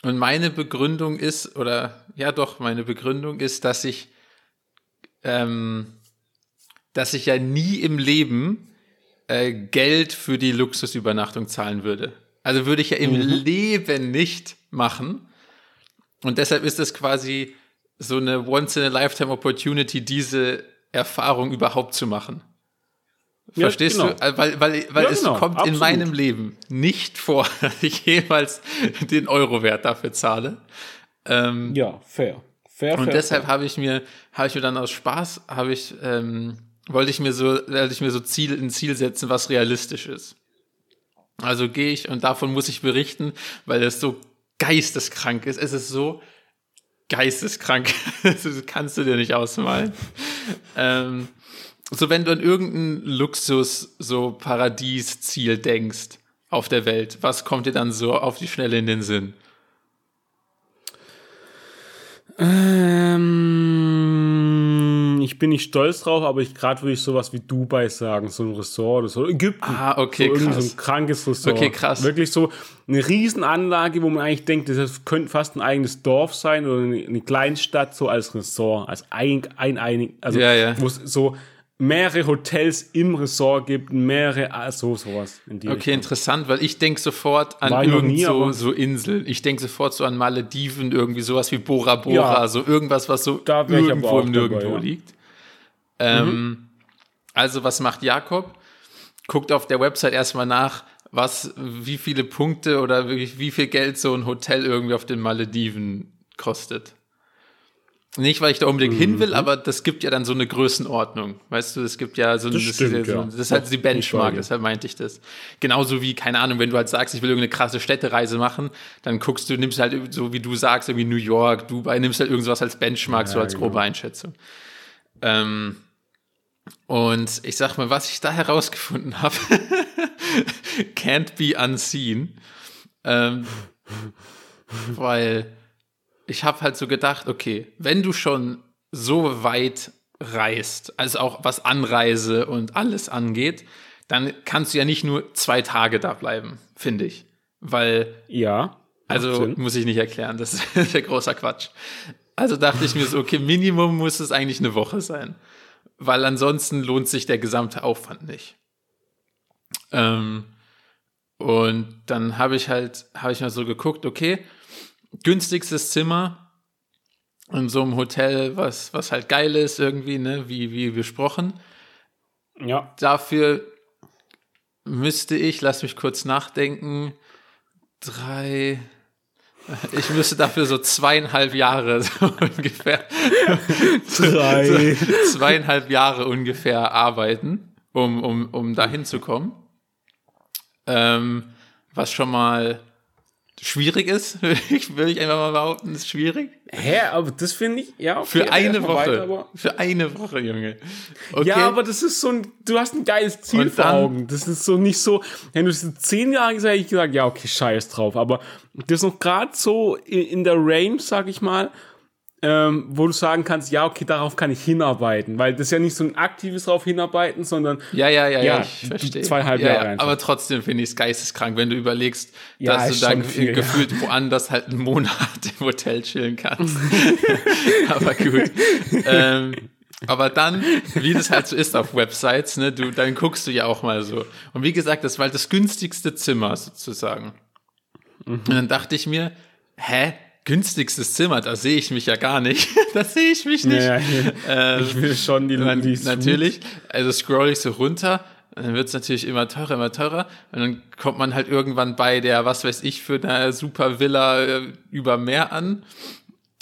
und meine Begründung ist, oder ja doch, meine Begründung ist, dass ich, ähm, dass ich ja nie im Leben äh, Geld für die Luxusübernachtung zahlen würde. Also würde ich ja im mhm. Leben nicht machen. Und deshalb ist es quasi so eine Once-in-a-Lifetime-Opportunity, diese Erfahrung überhaupt zu machen. Verstehst ja, genau. du? Weil, weil, weil ja, es genau. kommt Absolut. in meinem Leben nicht vor, dass ich jemals den Euro-Wert dafür zahle. Ähm, ja, fair. fair und fair, deshalb habe ich mir, habe ich mir dann aus Spaß, habe ich ähm, wollte ich mir so, wollte ich mir so Ziel, ein Ziel setzen, was realistisch ist. Also gehe ich und davon muss ich berichten, weil es so geisteskrank ist. Es ist so geisteskrank. das kannst du dir nicht ausmalen. ähm, so, wenn du an irgendein Luxus, so Paradiesziel denkst auf der Welt, was kommt dir dann so auf die Schnelle in den Sinn? Ähm, ich bin nicht stolz drauf, aber ich gerade würde ich sowas wie Dubai sagen, so ein Resort oder so. Ägypten. Ah, okay, so krass. so ein krankes Resort. Okay, krass. Wirklich so eine Riesenanlage, wo man eigentlich denkt, das könnte fast ein eigenes Dorf sein oder eine, Kleinstadt, so als Resort, als ein, ein, ein also Ja, ja. wo es so mehrere Hotels im Resort gibt, mehrere, also sowas. In die Okay, Richtung. interessant, weil ich denke sofort an irgend so, so Inseln. Ich denke sofort so an Malediven, irgendwie sowas wie Bora Bora, Ja. so irgendwas, was so irgendwo im dabei, Nirgendwo ja. liegt. Ähm, Also, was macht Jakob? Guckt auf der Website erstmal nach, was, wie viele Punkte oder wie, wie viel Geld so ein Hotel irgendwie auf den Malediven kostet. Nicht, weil ich da unbedingt hin Mhm. will, aber das gibt ja dann so eine Größenordnung. Weißt du, es gibt ja so Das ist stimmt, ja so. Das ist halt die Benchmark, deshalb meinte ich das. Genauso wie, keine Ahnung, wenn du halt sagst, ich will irgendeine krasse Städtereise machen, dann guckst du, nimmst halt so wie du sagst, irgendwie New York, Dubai, nimmst halt irgendwas als Benchmark, so Ja, als genau. grobe Einschätzung. Ähm, und ich sag mal, was ich da herausgefunden habe, can't be unseen. Ähm, weil ich habe halt so gedacht, okay, wenn du schon so weit reist, also auch was Anreise und alles angeht, dann kannst du ja nicht nur zwei Tage da bleiben, finde ich. Weil Ja. also Sinn. muss ich nicht erklären, das ist ja großer Quatsch. Also dachte ich mir so, okay, Minimum muss es eigentlich eine Woche sein, weil ansonsten lohnt sich der gesamte Aufwand nicht. Ähm, und dann habe ich halt, habe ich mal so geguckt, okay, günstigstes Zimmer in so einem Hotel, was, was halt geil ist irgendwie, ne, wie, wie besprochen. Ja. Dafür müsste ich, lass mich kurz nachdenken, drei, ich müsste dafür so zweieinhalb Jahre so ungefähr, Drei. zweieinhalb Jahre ungefähr arbeiten, um, um, um da hinzukommen. Ähm, was schon mal schwierig ist, will ich, will ich einfach mal behaupten, ist schwierig. Hä, aber das finde ich, ja, okay, Für eine Woche. weiter, Für eine Woche, Junge. Okay. Ja, aber das ist so ein, du hast ein geiles Ziel Und vor Augen. Das ist so nicht so, wenn du es in zehn Jahren gesagt hätte ich gesagt, ja, okay, scheiß drauf. Aber das ist noch gerade so in, in der Range, sag ich mal, ähm, wo du sagen kannst, ja, okay, darauf kann ich hinarbeiten. Weil das ist ja nicht so ein aktives drauf hinarbeiten, sondern Ja, ja, ja, ja, Ja, ich verstehe. zweieinhalb ja, Jahre ja. Aber trotzdem finde ich es geisteskrank, wenn du überlegst, Ja, dass du da schon ge- viel, ja. gefühlt woanders halt einen Monat im Hotel chillen kannst. aber gut. ähm, aber dann, wie das halt so ist auf Websites, ne, du, dann guckst du ja auch mal so. Und wie gesagt, das war halt das günstigste Zimmer sozusagen. Mhm. Und dann dachte ich mir, hä? Günstigstes Zimmer, da sehe ich mich ja gar nicht. da sehe ich mich nicht. ja, ja, ich will schon die, Man, natürlich, also scroll ich so runter, dann wird es natürlich immer teurer, immer teurer. Und dann kommt man halt irgendwann bei der, was weiß ich, für eine super Villa äh, über Meer an.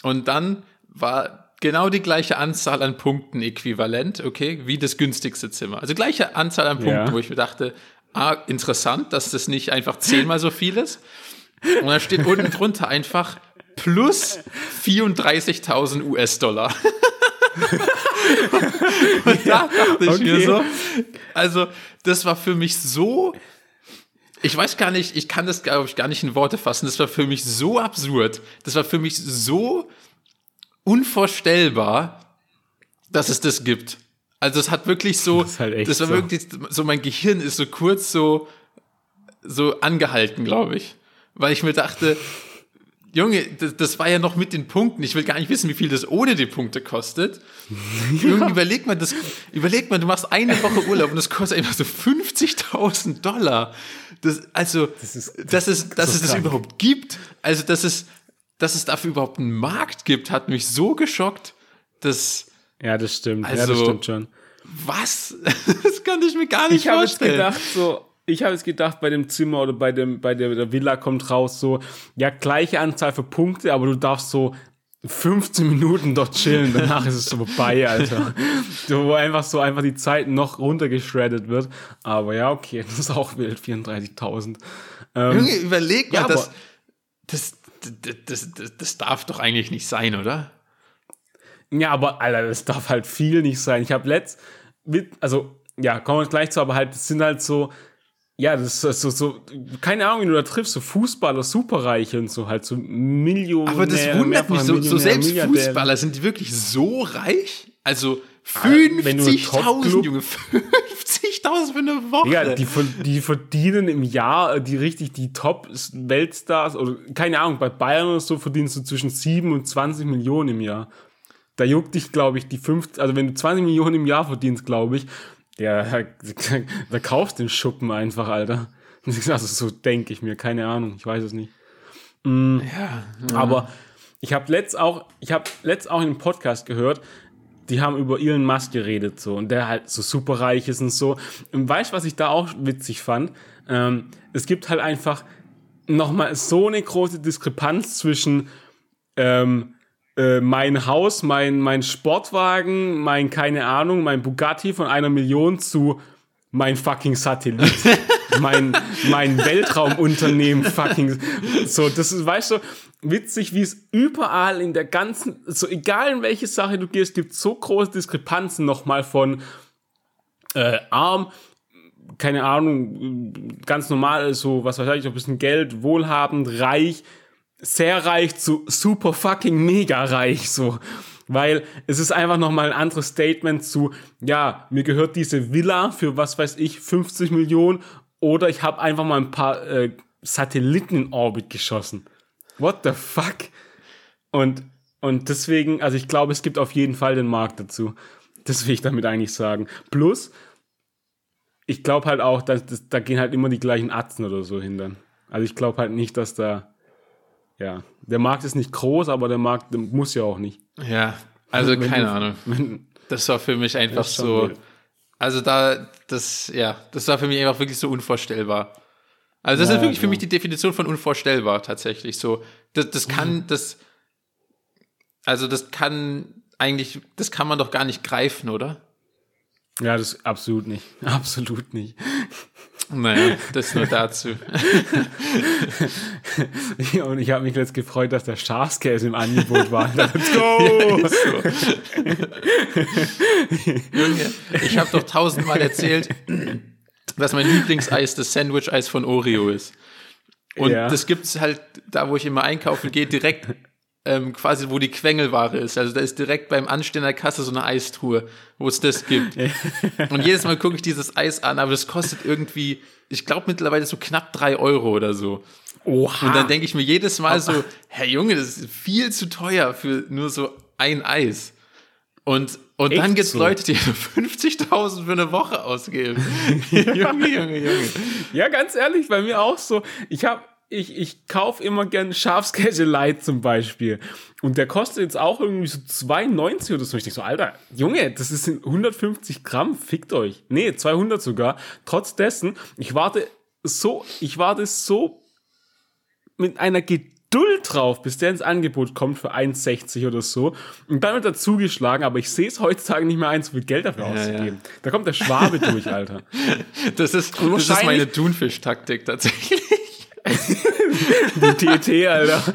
Und dann war genau die gleiche Anzahl an Punkten äquivalent, okay, wie das günstigste Zimmer. Also gleiche Anzahl an Punkten, Ja. wo ich mir dachte, ah, interessant, dass das nicht einfach zehnmal so viel ist. Und dann steht unten drunter einfach plus 34.000 US-Dollar. Und da dachte ich mir Okay. so, also das war für mich so, ich weiß gar nicht, ich kann das glaube ich gar nicht in Worte fassen, das war für mich so absurd, das war für mich so unvorstellbar, dass es das gibt. Also es hat wirklich so, Das ist halt echt das war so. wirklich so, mein Gehirn ist so kurz so, so angehalten, glaube ich. Weil ich mir dachte, Junge, das, das war ja noch mit den Punkten. Ich will gar nicht wissen, wie viel das ohne die Punkte kostet. Junge, überleg mal, das, überleg mal, du machst eine Woche Urlaub und das kostet einfach so 50.000 Dollar. Das, also, das ist- ist, dass es, dass so es das krank. überhaupt gibt. Also, dass es, dass es dafür überhaupt einen Markt gibt, hat mich so geschockt, dass, Ja, das stimmt. ja, Also, das stimmt schon. was? Das kann ich mir gar nicht Ich habe jetzt vorstellen. gedacht, so, ich habe jetzt gedacht, bei dem Zimmer oder bei dem, bei der, der Villa kommt raus so, ja, gleiche Anzahl für Punkte, aber du darfst so 15 Minuten dort chillen, danach ist es so vorbei, Alter. so, wo einfach so einfach die Zeit noch runtergeschreddet wird. Aber ja, okay, das ist auch wild, 34.000. Ähm, Junge, überleg mal, Ja, das, das, das, das, das darf doch eigentlich nicht sein, oder? Ja, aber Alter, das darf halt viel nicht sein. Ich habe letzt, mit, also ja, kommen wir gleich zu, aber halt, das sind halt so, ja, das ist so, so, keine Ahnung, wie du da triffst, so Fußballer, Superreiche und so, halt so Millionen. Aber das wundert mich, so, so selbst Fußballer, sind die wirklich so reich? Also 50.000, Junge, 50.000 für eine Woche. Ja, die, die verdienen im Jahr, die richtig, die Top-Weltstars, oder keine Ahnung, bei Bayern oder so verdienst du zwischen 7 und 20 Millionen im Jahr. Da juckt dich, glaube ich, die 50, also wenn du 20 Millionen im Jahr verdienst, glaube ich, ja, da kaufst den Schuppen einfach, Alter. Also so denke ich mir, keine Ahnung, ich weiß es nicht. Mhm. Ja, ja, Aber ich habe letzt auch, ich habe letzt auch in einem Podcast gehört, die haben über Elon Musk geredet so und der halt so super reich ist und so. Und weißt du, was ich da auch witzig fand? Ähm, es gibt halt einfach nochmal so eine große Diskrepanz zwischen ähm, äh, mein Haus, mein, mein Sportwagen, mein, keine Ahnung, mein Bugatti von einer Million zu mein fucking Satellit, mein, mein Weltraumunternehmen fucking, so, das ist, weißt du, witzig, wie es überall in der ganzen, so egal in welche Sache du gehst, gibt so große Diskrepanzen nochmal von äh, arm, keine Ahnung, ganz normal, so, was weiß ich, ein bisschen Geld, wohlhabend, reich, sehr reich zu super fucking mega reich, so. Weil es ist einfach nochmal ein anderes Statement zu, ja, mir gehört diese Villa für was weiß ich, 50 Millionen oder ich habe einfach mal ein paar äh, Satelliten in Orbit geschossen. What the fuck? Und, und deswegen, also ich glaube, es gibt auf jeden Fall den Markt dazu. Das will ich damit eigentlich sagen. Plus, ich glaube halt auch, dass, dass da gehen halt immer die gleichen Atzen oder so hin dann. Also ich glaube halt nicht, dass da ja, der Markt ist nicht groß, aber der Markt muss ja auch nicht. Ja, also keine du, Ahnung. Wenn, das war für mich einfach so. Also da, das, ja, das war für mich einfach wirklich so unvorstellbar. Also das ja, ist wirklich ja. für mich die Definition von unvorstellbar tatsächlich. So, das, das kann, das, also das kann eigentlich, das kann man doch gar nicht greifen, oder? Ja, das absolut nicht, absolut nicht. Naja, das nur dazu. ja, und ich habe mich jetzt gefreut, dass der Schafskäse im Angebot war. Let's go! Junge, ich habe doch tausendmal erzählt, dass mein Lieblingseis das Sandwich-Eis von Oreo ist. Und ja. das gibt's halt da, wo ich immer einkaufen gehe, direkt ähm, quasi, wo die Quengelware ist. Also da ist direkt beim Anstehen der Kasse so eine Eistruhe, wo es das gibt. und jedes Mal gucke ich dieses Eis an, aber das kostet irgendwie, ich glaube mittlerweile so knapp drei Euro oder so. Oha. Und dann denke ich mir jedes Mal so, Herr Junge, das ist viel zu teuer für nur so ein Eis. Und, und dann gibt es so? Leute, die 50.000 für eine Woche ausgeben. Junge, Junge, Junge. Ja, ganz ehrlich, bei mir auch so. Ich habe ich, ich kaufe immer gern Schafskäse Light zum Beispiel. Und der kostet jetzt auch irgendwie so 2,90 oder so. Ich denke so, Alter, Junge, das ist 150 Gramm, fickt euch. Nee, 200 sogar. Trotz dessen, ich warte so, ich warte so mit einer Geduld drauf, bis der ins Angebot kommt für 1,60 oder so. Und dann wird er zugeschlagen, aber ich sehe es heutzutage nicht mehr ein, so viel Geld dafür ja, auszugeben. Ja. Da kommt der Schwabe durch, Alter. Das ist, das ist meine Thunfisch-Taktik tatsächlich. Die TT, Alter.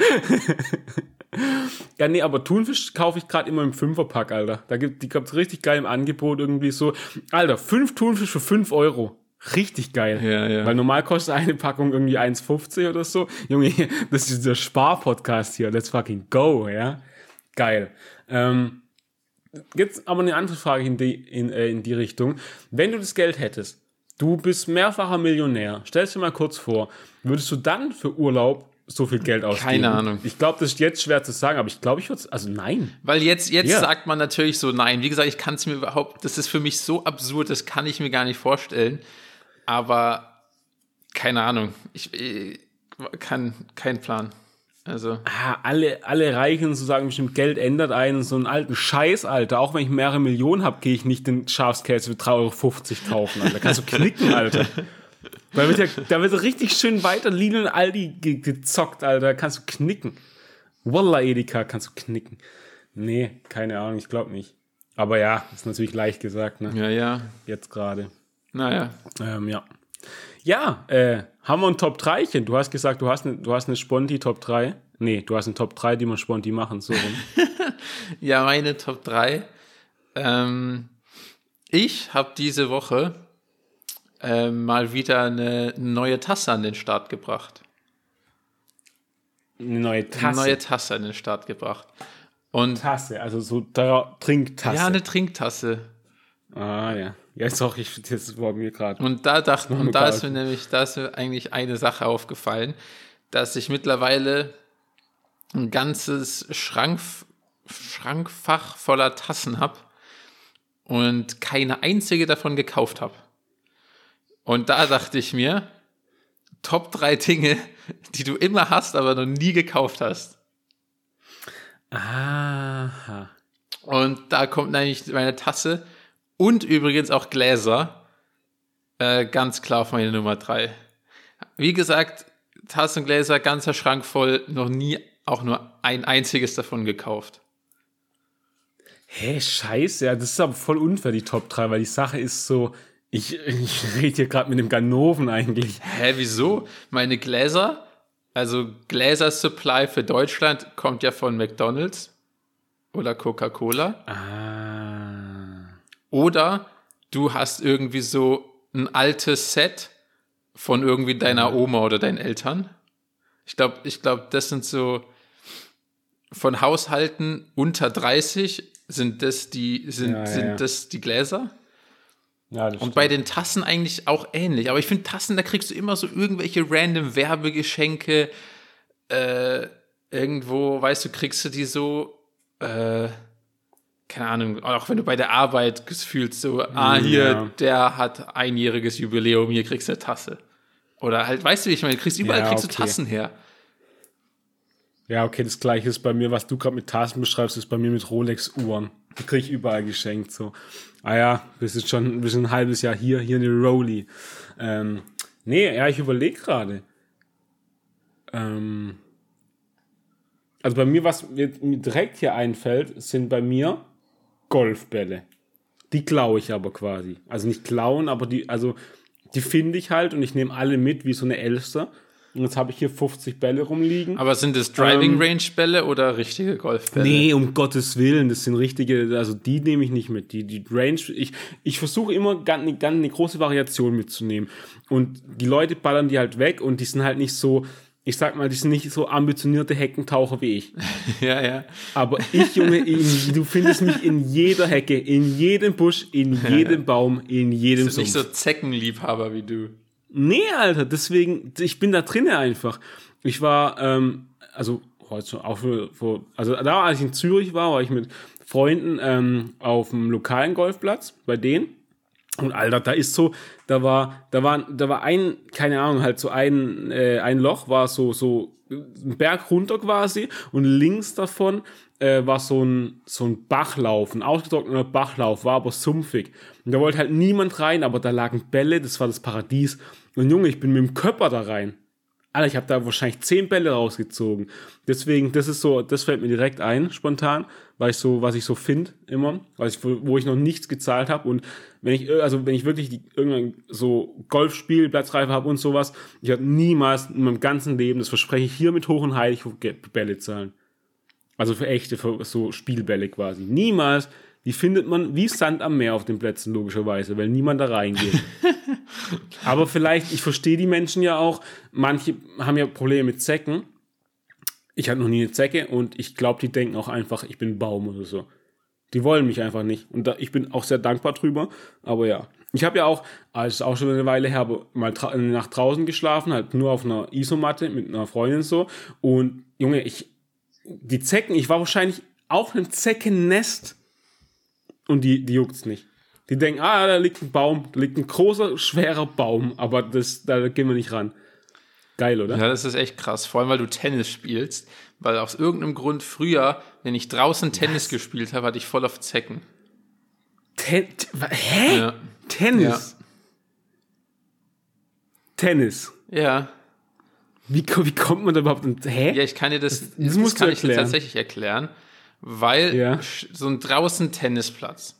ja, nee, aber Thunfisch kaufe ich gerade immer im Fünferpack, Alter. Da gibt, die gibt's richtig geil im Angebot irgendwie so. Alter, fünf Thunfisch für fünf Euro. Richtig geil. Ja, ja. Weil normal kostet eine Packung irgendwie 1,50 oder so. Junge, das ist der Spar-Podcast hier. Let's fucking go, ja. Geil. Ähm, jetzt aber eine andere Frage in die, in, äh, in die Richtung. Wenn du das Geld hättest, Du bist mehrfacher Millionär. Stell dir mal kurz vor, würdest du dann für Urlaub so viel Geld ausgeben? Keine Ahnung. Ich glaube, das ist jetzt schwer zu sagen, aber ich glaube, ich würde also nein. Weil jetzt, jetzt ja. sagt man natürlich so nein. Wie gesagt, ich kann es mir überhaupt, das ist für mich so absurd, das kann ich mir gar nicht vorstellen. Aber keine Ahnung. Ich, ich kann kein Plan. Also. Ah, alle, alle Reichen so sagen bestimmt, Geld ändert einen, so einen alten Scheiß, Alter. Auch wenn ich mehrere Millionen habe, gehe ich nicht den Schafskäse für 3,50 Euro kaufen, Alter. Kannst du knicken, Alter. Da wird ja, da wird richtig schön weiter Lidl und Aldi ge gezockt, Alter. Kannst du knicken. Wallah, Edeka, kannst du knicken. Nee, keine Ahnung, ich glaube nicht. Aber ja, ist natürlich leicht gesagt, ne? Ja, ja. Jetzt gerade. Naja. Ähm, ja. Ja, äh, haben wir ein Top 3 -chen. Du hast gesagt, du hast eine, du hast eine Sponti Top 3. Nee, du hast eine Top 3, die man spontan machen, so rum. ja, meine Top 3. Ähm, ich habe diese Woche äh, mal wieder eine neue Tasse an den Start gebracht. Eine neue Tasse? Eine neue Tasse an den Start gebracht. Und Tasse, also so Trinktasse. Ja, eine Trinktasse. Ah, ja. Ja, sorry, ich, das war mir gerade. Und da dachte, und da ist mir nämlich, da ist mir eigentlich eine Sache aufgefallen, dass ich mittlerweile ein ganzes Schrank, Schrankfach voller Tassen habe und keine einzige davon gekauft habe. Und da dachte ich mir, Top drei Dinge, die du immer hast, aber noch nie gekauft hast. Aha. Und da kommt eigentlich meine Tasse und übrigens auch Gläser äh, ganz klar auf meine Nummer drei. Wie gesagt, Tassen, Gläser, ganzer Schrank voll, noch nie auch nur ein einziges davon gekauft. Hä, hey, scheiße, ja, das ist aber voll unfair, die Top 3, weil die Sache ist so, ich, ich rede hier gerade mit dem Ganoven eigentlich. Hä, wieso? Meine Gläser, also Gläser Supply für Deutschland kommt ja von McDonald's oder Coca-Cola. Ah. Oder du hast irgendwie so ein altes Set von irgendwie deiner Oma oder deinen Eltern. Ich glaube, ich glaube, das sind so von Haushalten unter 30 sind das die sind, ja, ja, sind das die Gläser. Ja, und bei den Tassen eigentlich auch ähnlich. Aber ich finde Tassen, da kriegst du immer so irgendwelche random Werbegeschenke. Äh, irgendwo, weißt du, kriegst du die so, äh, keine Ahnung, auch wenn du bei der Arbeit fühlst, so, ah, hier, ja. der hat einjähriges Jubiläum, hier kriegst du eine Tasse. Oder halt, weißt du, ich meine, kriegst überall ja, kriegst du Tassen her. Ja, okay, das gleiche ist bei mir, was du gerade mit Tassen beschreibst, ist bei mir mit Rolex-Uhren. Die krieg ich überall geschenkt, so. Ah ja, wir sind schon, sind ein halbes Jahr hier, hier eine Rolli. Ähm, nee, ja, ich überlege gerade. Ähm, also bei mir, was mir direkt hier einfällt, sind bei mir Golfbälle. Die klaue ich aber quasi. Also nicht klauen, aber die, also die finde ich halt und ich nehme alle mit wie so eine Elster. Und jetzt habe ich hier 50 Bälle rumliegen. Aber sind das Driving ähm, Range Bälle oder richtige Golfbälle? Nee, um Gottes Willen, das sind richtige, also die nehme ich nicht mit. Die, die Range, ich, ich versuche immer ganz, ganz eine große Variation mitzunehmen. Und die Leute ballern die halt weg und die sind halt nicht so, ich sag mal, die sind nicht so ambitionierte Heckentaucher wie ich. ja, ja. Aber ich, Junge, in, du findest mich in jeder Hecke, in jedem Busch, in jedem Baum, in jedem Sumpf. nicht so Zeckenliebhaber wie du. Nee, Alter, deswegen, ich bin da drinnen einfach. Ich war, ähm, also heute auch vor, also da, als ich in Zürich war, war ich mit Freunden ähm, auf dem lokalen Golfplatz bei denen. Und Alter, da ist so, da war, da war, da war ein, keine Ahnung, halt so ein, äh, ein Loch war so, so ein Berg runter quasi und links davon äh, war so ein, so ein Bachlauf, ein ausgetrockneter Bachlauf, war aber sumpfig. Und da wollte halt niemand rein, aber da lagen Bälle, das war das Paradies. Und Junge, ich bin mit dem Körper da rein. Alter, ich habe da wahrscheinlich zehn Bälle rausgezogen. Deswegen, das ist so, das fällt mir direkt ein, spontan, weil ich so, was ich so finde immer, weil ich, wo ich noch nichts gezahlt habe. Und wenn ich, also wenn ich wirklich die, irgendein so Golfspiel, Platzreife habe und sowas, ich habe niemals in meinem ganzen Leben, das verspreche ich hier mit hoch und heilig, Bälle zahlen. Also für echte, für so Spielbälle quasi. Niemals. Die findet man wie Sand am Meer auf den Plätzen, logischerweise, weil niemand da reingeht. Aber vielleicht, ich verstehe die Menschen ja auch. Manche haben ja Probleme mit Zecken. Ich hatte noch nie eine Zecke und ich glaube, die denken auch einfach, ich bin Baum oder so. Die wollen mich einfach nicht. Und da, ich bin auch sehr dankbar drüber. Aber ja. Ich habe ja auch, als auch schon eine Weile her, mal eine Nacht draußen geschlafen, halt nur auf einer Isomatte mit einer Freundin so. Und Junge, ich, die Zecken, ich war wahrscheinlich auch ein Zeckennest und die, die juckt's nicht. Die denken, ah, da liegt ein Baum, da liegt ein großer, schwerer Baum, aber das, da gehen wir nicht ran. Geil, oder? Ja, das ist echt krass. Vor allem, weil du Tennis spielst. Weil aus irgendeinem Grund früher, wenn ich draußen Tennis Was? gespielt habe, hatte ich voll auf Zecken. Ten Hä? Ja. Tennis? Ja. Tennis? Ja. Wie, wie kommt man da überhaupt Hä? Ja, ich kann dir das, das, das, das kann ich dir tatsächlich erklären. Weil ja. so ein draußen Tennisplatz.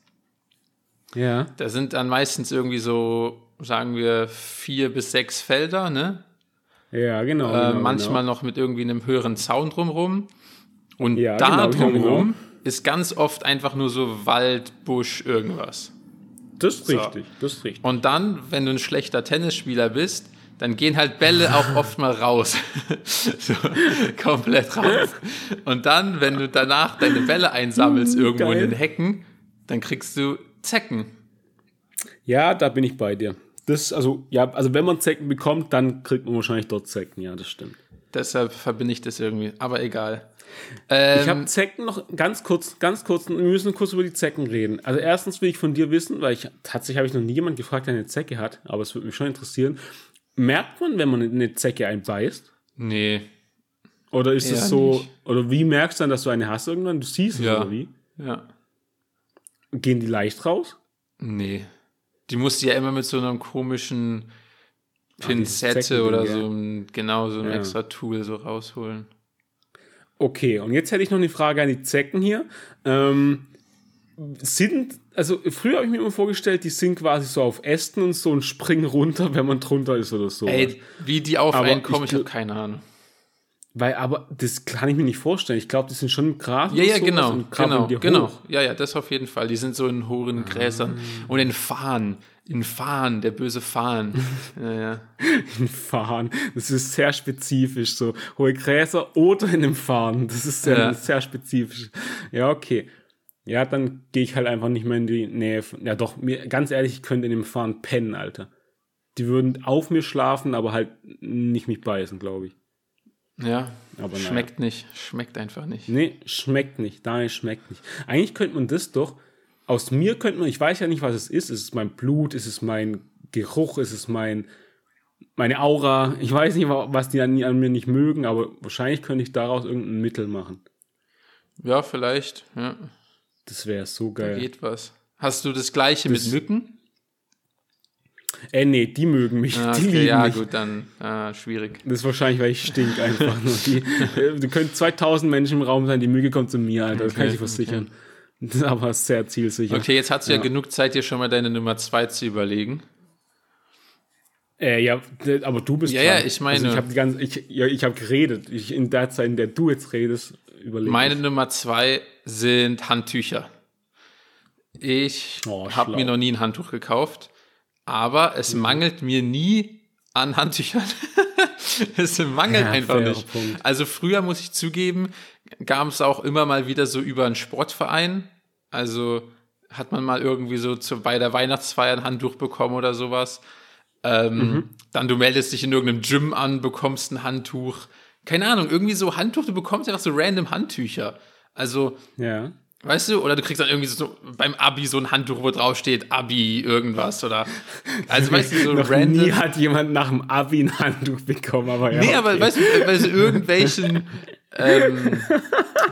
Ja. Da sind dann meistens irgendwie so, sagen wir, vier bis sechs Felder, ne? Ja, genau. Äh, genau manchmal genau. noch mit irgendwie einem höheren Zaun drumrum. Und Ja, da genau, genau, drumrum genau. ist ganz oft einfach nur so Wald, Busch, irgendwas. Das ist So. richtig, das ist richtig. Und dann, wenn du ein schlechter Tennisspieler bist, dann gehen halt Bälle auch oft mal raus. so, komplett raus. Und dann, wenn du danach deine Bälle einsammelst irgendwo geil. in den Hecken, dann kriegst du Zecken. Ja, da bin ich bei dir. Das, also, ja, also wenn man Zecken bekommt, dann kriegt man wahrscheinlich dort Zecken, ja, das stimmt. Deshalb verbinde ich das irgendwie. Aber egal. Ähm, Ich habe Zecken noch ganz kurz, ganz kurz, wir müssen kurz über die Zecken reden. Also erstens will ich von dir wissen, weil ich tatsächlich habe ich noch nie jemand gefragt, der eine Zecke hat, aber es würde mich schon interessieren. Merkt man, wenn man eine Zecke einbeißt? nee. Oder ist es so, nicht. oder wie merkst du dann, dass du eine hast irgendwann? Du siehst es Ja. oder wie? Ja. Gehen die leicht raus? Nee. Die musst du ja immer mit so einem komischen Pinzette Zeckending, oder so genau, so ein Ja. extra Tool so rausholen. Okay, und jetzt hätte ich noch eine Frage an die Zecken hier. Ähm, sind, also früher habe ich mir immer vorgestellt, die sind quasi so auf Ästen und so und springen runter, wenn man drunter ist oder so. Ey, wie die auf Aber einen kommen, ich ich habe keine Ahnung. Weil, aber das kann ich mir nicht vorstellen. Ich glaube, die sind schon im Gras. Ja, ja, genau, genau, genau. Ja, ja, das auf jeden Fall. Die sind so in hohen Gräsern. Und in Fahnen. In Fahnen, der böse Fahnen. ja, ja. In Fahren. Das ist sehr spezifisch. So hohe Gräser oder in einem Fahren. Das ist sehr, Ja. sehr spezifisch. Ja, okay. Ja, dann gehe ich halt einfach nicht mehr in die Nähe. Von, ja, doch, mir, ganz ehrlich, ich könnte in dem Fahren pennen, Alter. Die würden auf mir schlafen, aber halt nicht mich beißen, glaube ich. Ja, Aber naja. schmeckt nicht. Schmeckt einfach nicht. Nee, schmeckt nicht. Nein, schmeckt nicht. Eigentlich könnte man das doch, aus mir könnte man, ich weiß ja nicht, was es ist. Ist es mein Blut? Ist es mein Geruch? Ist es mein, meine Aura? Ich weiß nicht, wa- was die an, an mir nicht mögen, aber wahrscheinlich könnte ich daraus irgendein Mittel machen. Ja, vielleicht. Ja, Das wäre so geil. geht was. Hast du das gleiche mit Mücken? Äh, nee, die mögen mich. Ah, die okay, lieben ja, mich. gut, dann ah, schwierig. Das ist wahrscheinlich, weil ich stink einfach nur. Die, äh, du könnt 2000 Menschen im Raum sein, die Müge kommt zu mir, Alter. Das kann ich Okay, versichern. Das ist aber sehr zielsicher. Okay, jetzt hast du ja. genug Zeit, dir schon mal deine Nummer zwei zu überlegen. Äh, ja, aber du bist Ja, dran. ja, ich meine- Also ich habe die ganze, ich, ja, ich habe geredet. Ich, in der Zeit, in der du jetzt redest, überlege Meine ich. Nummer zwei sind Handtücher. Ich Oh, habe mir noch nie ein Handtuch gekauft, aber es Mhm. mangelt mir nie an Handtüchern. es mangelt Ja, einfach nicht. Punkt. Also früher muss ich zugeben, gab es auch immer mal wieder so über einen Sportverein. Also hat man mal irgendwie so zu, bei der Weihnachtsfeier ein Handtuch bekommen oder sowas. Ähm, Mhm. Dann du meldest dich in irgendeinem Gym an, bekommst ein Handtuch. Keine Ahnung, irgendwie so Handtuch, du bekommst einfach so random Handtücher. Also, Ja. weißt du, oder du kriegst dann irgendwie so beim Abi so ein Handtuch, wo drauf steht Abi irgendwas oder also weißt du so Noch random. nie hat jemand nach dem Abi ein Handtuch bekommen, aber ja. nee, aber okay. weißt du, bei so irgendwelchen ähm,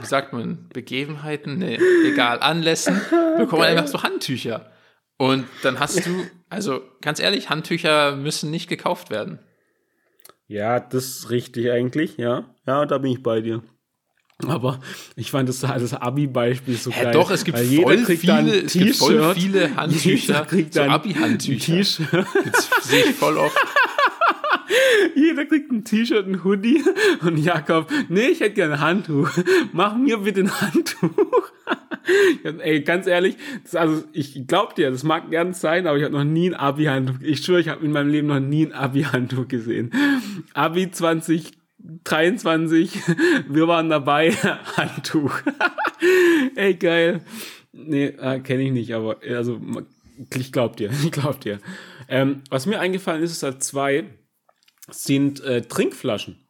wie sagt man, Begebenheiten, nee, egal, Anlässen, bekommt man einfach so Handtücher. Und dann hast du, also ganz ehrlich, Handtücher müssen nicht gekauft werden. Ja, das ist richtig eigentlich, ja. Ja, da bin ich bei dir. Aber ich fand das, das Abi-Beispiel so Hä, geil. doch, es gibt weil voll viele- es gibt voll viele Handtücher, Jeder kriegt so Abi-Handtücher. Das sehe ich voll oft. Jeder kriegt ein T-Shirt, ein Hoodie und Jakob, nee, ich hätte gerne ein Handtuch. Mach mir bitte ein Handtuch. Ey, ganz ehrlich, das, also ich glaub dir, das mag gern sein, aber ich habe noch nie ein Abi-Handtuch. Ich schwöre, ich habe in meinem Leben noch nie ein Abi-Handtuch gesehen. Abi 2023, wir waren dabei, Handtuch. Ey, geil. Nee, äh, kenne ich nicht, aber also ich glaub dir, ich glaub dir. Ähm, was mir eingefallen ist, ist halt zwei sind äh, Trinkflaschen.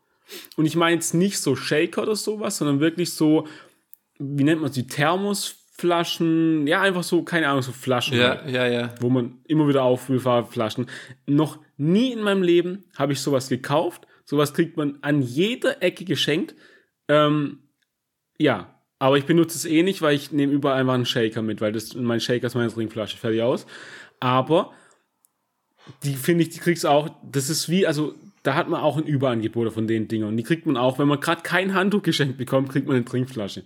Und ich meine jetzt nicht so Shaker oder sowas, sondern wirklich so, wie nennt man sie, Thermosflaschen, ja, einfach so, keine Ahnung, so Flaschen, Ja, halt, ja, ja. wo man immer wieder auffüllt, Flaschen. Noch nie in meinem Leben habe ich sowas gekauft. Sowas kriegt man an jeder Ecke geschenkt. Ähm, ja, aber ich benutze es eh nicht, weil ich nehme überall einfach einen Shaker mit, weil das mein Shaker ist meine Trinkflasche, fertig aus. Aber die finde ich, die kriegst du auch, das ist wie, also da hat man auch ein Überangebot von den Dingern. Und die kriegt man auch, wenn man gerade kein Handtuch geschenkt bekommt, kriegt man eine Trinkflasche.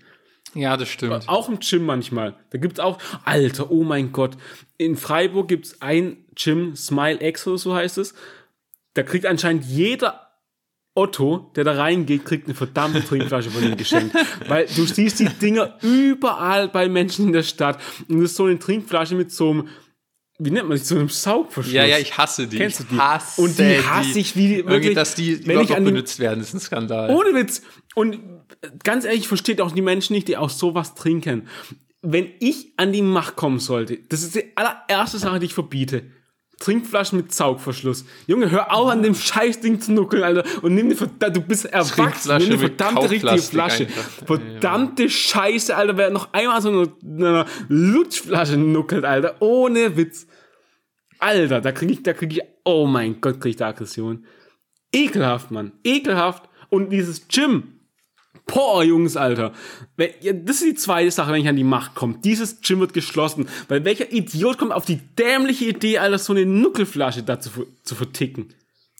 Ja, das stimmt. Auch im Gym manchmal. Da gibt's auch, Alter, oh mein Gott. In Freiburg gibt's ein Gym, Smile X oder so heißt es. Da kriegt anscheinend jeder Otto, der da reingeht, kriegt eine verdammte Trinkflasche von ihm geschenkt. Weil du siehst die Dinger überall bei Menschen in der Stadt. Und das ist so eine Trinkflasche mit so einem, wie nennt man das, so einem Saugverschluss. Ja, ja, ich hasse die. Kennst du die? Hasse und die hasse ich wie die, wirklich, dass die wenn ich an die, benutzt werden, ist ein Skandal. Ohne Witz. Und ganz ehrlich, ich verstehe auch die Menschen nicht, die aus sowas trinken. Wenn ich an die Macht kommen sollte, das ist die allererste Sache, die ich verbiete Trinkflaschen mit Saugverschluss. Junge, hör auf an dem Scheißding zu nuckeln, Alter. Und nimm die du bist erwachsen, nimm eine verdammte richtige Flasche. Einfach. Verdammte Scheiße, Alter. Wer noch einmal so eine, eine Lutschflasche nuckelt, Alter. Ohne Witz. Alter, da krieg ich, da krieg ich, oh mein Gott, krieg ich da Aggression. Ekelhaft, Mann. Ekelhaft. Und dieses Gym, Boah, Jungs, Alter. Das ist die zweite Sache, wenn ich an die Macht komme. Dieses Gym wird geschlossen. Weil welcher Idiot kommt auf die dämliche Idee, Alter, so eine Nuckelflasche da zu, zu verticken?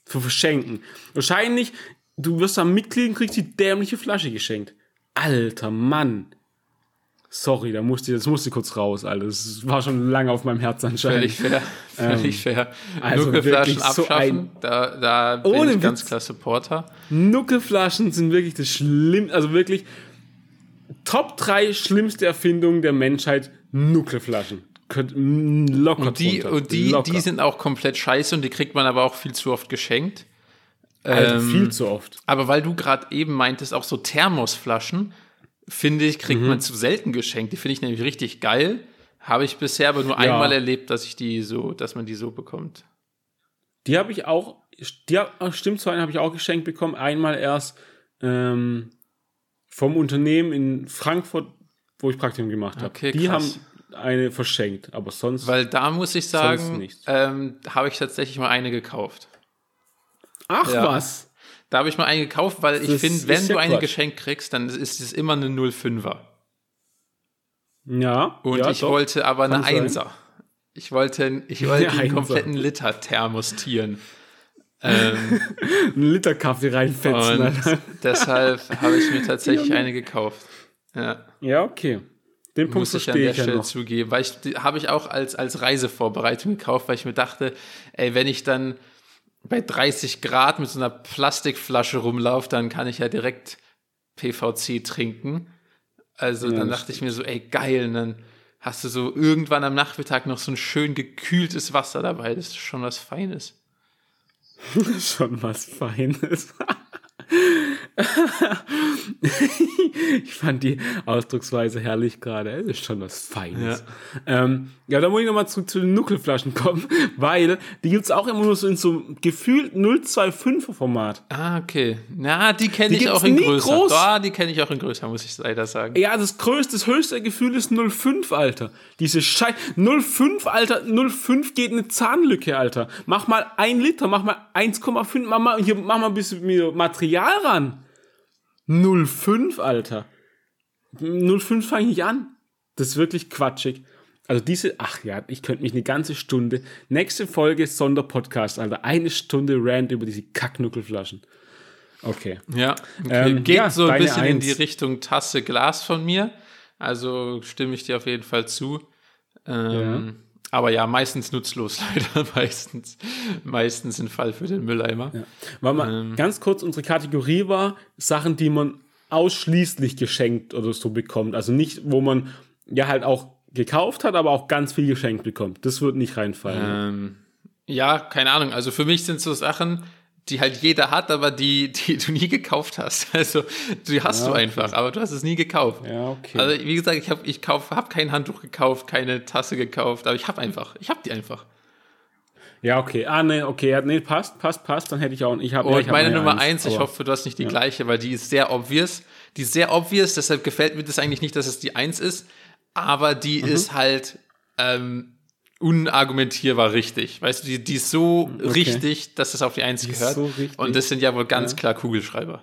Zu verschenken. Wahrscheinlich, du wirst am Mitglied und kriegst die dämliche Flasche geschenkt. Alter Mann. Sorry, da musste, das musste kurz raus, Alter. Das war schon lange auf meinem Herz anscheinend. Völlig fair. Völlig ähm, fair. Also Nuckelflaschen abschaffen, so da, da bin ohne ich ganz klar Supporter. Nuckelflaschen sind wirklich das Schlimmste, also wirklich Top 3 schlimmste Erfindungen der Menschheit, Nuckelflaschen. Locker und die, und die, die sind auch komplett scheiße und die kriegt man aber auch viel zu oft geschenkt. Also ähm, viel zu oft. Aber weil du gerade eben meintest, auch so Thermosflaschen, finde ich, kriegt mhm. man zu selten geschenkt. Die finde ich nämlich richtig geil. Habe ich bisher aber nur ja. einmal erlebt, dass ich die so, dass man die so bekommt. Die habe ich auch, die stimmt zwar, habe ich auch geschenkt bekommen. Einmal erst ähm, vom Unternehmen in Frankfurt, wo ich Praktikum gemacht habe. Okay, die krass. haben eine verschenkt, aber sonst. Weil da muss ich sagen, ähm, habe ich tatsächlich mal eine gekauft. Ach ja. was? Da habe ich mal einen gekauft, weil ich finde, wenn du eine geschenkt kriegst, dann ist es immer eine 05er. Ja. Und ja, ich doch. wollte aber eine Kann 1er. Ich wollte, ich wollte einen kompletten Liter thermostieren. ähm, Ein Liter Kaffee reinfetzen. Und deshalb habe ich mir tatsächlich eine gekauft. Ja. Ja, okay. Den Punkt muss ich an der Stelle ja zugeben, weil ich habe ich auch als als Reisevorbereitung gekauft, weil ich mir dachte, ey, wenn ich dann bei 30 Grad mit so einer Plastikflasche rumlaufe, dann kann ich ja direkt PVC trinken. Also ja, dann dachte ich mir so, ey, geil. Und dann hast du so irgendwann am Nachmittag noch so ein schön gekühltes Wasser dabei. Das ist schon was Feines. schon was Feines. ich fand die Ausdrucksweise herrlich gerade. Es ist schon was Feines. Ja, ähm, ja da muss ich nochmal zu, zu den Nuckelflaschen kommen, weil die gibt es auch immer nur so in so gefühlt 025er Format. Ah, okay. Na, die kenne ich auch in größer. Groß. Da, die kenne ich auch in größer, muss ich leider sagen. Ja, das größte, das höchste Gefühl ist 05, Alter. Diese Scheiße. 05, Alter. 05 geht eine Zahnlücke, Alter. Mach mal ein Liter, mach mal 1,5, mach mal, hier, mach mal ein bisschen Material ran. 05, Alter. 05 fange ich nicht an. Das ist wirklich quatschig. Also diese, ach ja, ich könnte mich eine ganze Stunde, nächste Folge Sonderpodcast, Alter, eine Stunde Rant über diese Kacknuckelflaschen. Okay. Ja, okay. Ähm, geht ja, so ein bisschen Eins. in die Richtung Tasse Glas von mir. Also stimme ich dir auf jeden Fall zu. Ähm, ja. Aber ja, meistens nutzlos leider, meistens, meistens ein Fall für den Mülleimer. Ja. Weil mal ähm, ganz kurz, unsere Kategorie war Sachen, die man ausschließlich geschenkt oder so bekommt. Also nicht, wo man ja halt auch gekauft hat, aber auch ganz viel geschenkt bekommt. Das wird nicht reinfallen. Ähm, ja, keine Ahnung. Also für mich sind so Sachen, die halt jeder hat, aber die, die du nie gekauft hast. Also die hast ja, du einfach, okay. aber du hast es nie gekauft. Ja, okay. Also wie gesagt, ich habe ich kauf, hab kein Handtuch gekauft, keine Tasse gekauft, aber ich habe einfach, ich habe die einfach. Ja, okay. Ah, nee, okay. Nee, passt, passt, passt. Dann hätte ich auch. Ich hab, Und ja, ich meine Nummer eins, ich hoffe, du hast nicht die ja. gleiche, weil die ist sehr obvious. Die ist sehr obvious, deshalb gefällt mir das eigentlich nicht, dass es die eins ist. Aber die mhm. ist halt ähm, unargumentierbar richtig. Weißt du, die, die ist so okay. richtig, dass es auf die Eins die gehört. So Und das sind ja wohl ganz ja. klar Kugelschreiber.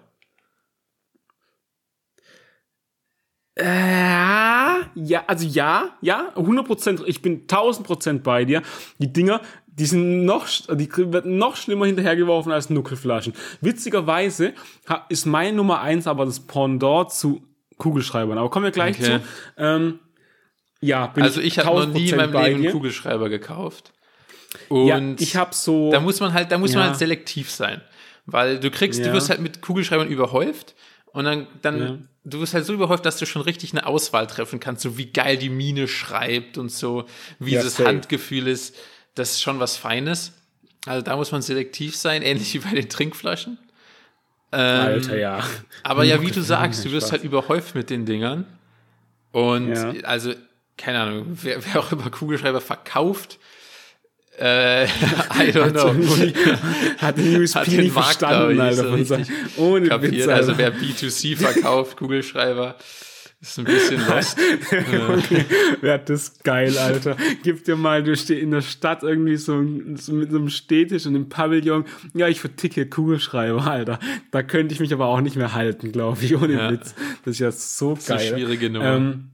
Äh, ja, also ja, ja, 100%, ich bin 1000% bei dir. Die Dinger, die sind noch, die werden noch schlimmer hinterhergeworfen als Nuckelflaschen. Witzigerweise ist meine Nummer eins aber das Pendant zu Kugelschreibern. Aber kommen wir gleich okay. zu. Ähm, ja, bin also ich, habe noch nie in meinem Leben einen Kugelschreiber gekauft. Und ja, ich habe so. Da muss man halt, da muss ja. man halt selektiv sein. Weil du kriegst, ja. du wirst halt mit Kugelschreibern überhäuft und dann, dann du wirst halt so überhäuft, dass du schon richtig eine Auswahl treffen kannst, so wie geil die Mine schreibt und so, wie ja, das safe. Handgefühl ist. Das ist schon was Feines. Also da muss man selektiv sein, ähnlich wie bei den Trinkflaschen. Ähm, Alter, ja. Aber ja, wie du sagst, du wirst halt überhäuft mit den Dingern. Und ja. also, keine Ahnung, wer, wer auch immer Kugelschreiber verkauft, äh, I don't know. Hat den USP hat den nicht Markt, verstanden, Alter. So ohne kapiert. Witz, Alter. Also wer B2C verkauft, Kugelschreiber, ist ein bisschen lost. okay. Ja, das ist geil, Alter. Gib dir mal, du stehst in der Stadt irgendwie so, so mit so einem Städtisch und einem Pavillon. Ja, ich verticke Kugelschreiber, Alter. Da könnte ich mich aber auch nicht mehr halten, glaube ich, ohne ja. Witz. Das ist ja so das geil. Das ist eine schwierige Nummer. Ähm,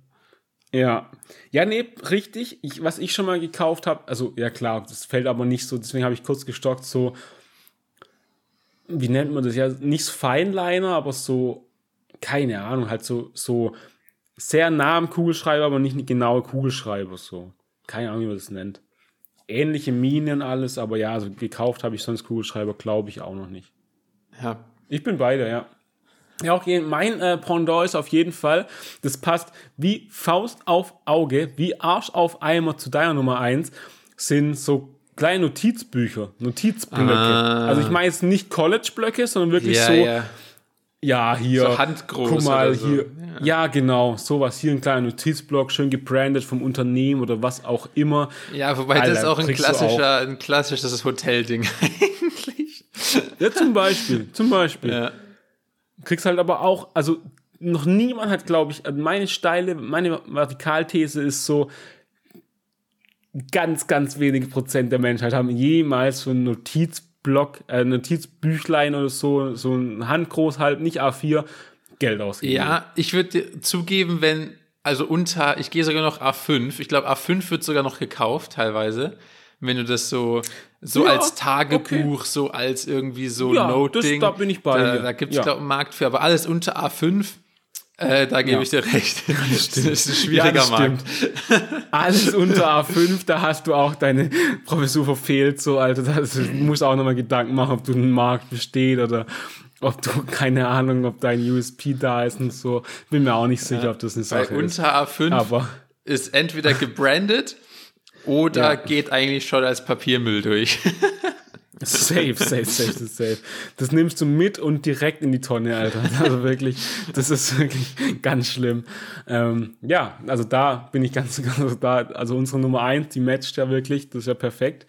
ja. Ja, nee, richtig. Ich, was ich schon mal gekauft habe, also ja klar, das fällt aber nicht so, deswegen habe ich kurz gestockt, so, wie nennt man das ja, nicht Feinliner, aber so, keine Ahnung, halt so, so sehr nah am Kugelschreiber, aber nicht genaue Kugelschreiber, so. Keine Ahnung, wie man das nennt. Ähnliche Minen alles, aber ja, also gekauft habe ich sonst Kugelschreiber, glaube ich auch noch nicht. Ja. Ich bin beide, ja. Ja, okay, mein äh, Pendant ist auf jeden Fall, das passt wie Faust auf Auge, wie Arsch auf Eimer zu deiner Nummer 1, sind so kleine Notizbücher, Notizblöcke. Ah. Also ich meine jetzt nicht College-Blöcke, sondern wirklich ja, so, ja. ja. hier, so handgroß guck mal, so. hier, ja. ja. genau, sowas, hier ein kleiner Notizblock, schön gebrandet vom Unternehmen oder was auch immer. Ja, wobei Alter, das ist auch ein klassischer, auch. ein klassisches Hotelding eigentlich. Ja, zum Beispiel, zum Beispiel. Ja kriegst halt aber auch, also noch niemand hat, glaube ich, also meine steile, meine Vertikalthese ist so, ganz, ganz wenige Prozent der Menschheit haben jemals so einen Notizblock, äh, Notizbüchlein oder so, so ein Handgroß halt, nicht A4, Geld ausgegeben. Ja, ich würde zugeben, wenn, also unter, ich gehe sogar noch A5, ich glaube A5 wird sogar noch gekauft teilweise wenn du das so, so ja, als Tagebuch, okay. so als irgendwie so ja, Note-Ding. Da bin ich bei Da, da gibt es, ja. glaube ich, einen Markt für. Aber alles unter A5, äh, da gebe ja. ich dir recht. Das, das ist ein schwieriger ja, Markt. Alles unter A5, da hast du auch deine Professur verfehlt, so, Alter. Das, du musst auch nochmal Gedanken machen, ob du einen Markt besteht oder ob du, keine Ahnung, ob dein USP da ist und so. Bin mir auch nicht sicher, ob das eine Sache Bei ist. Unter A5 Aber ist entweder gebrandet oder ja. geht eigentlich schon als Papiermüll durch? safe, safe, safe, safe. Das nimmst du mit und direkt in die Tonne, Alter. Also wirklich, das ist wirklich ganz schlimm. Ähm, ja, also da bin ich ganz, ganz da. Also unsere Nummer eins, die matcht ja wirklich, das ist ja perfekt.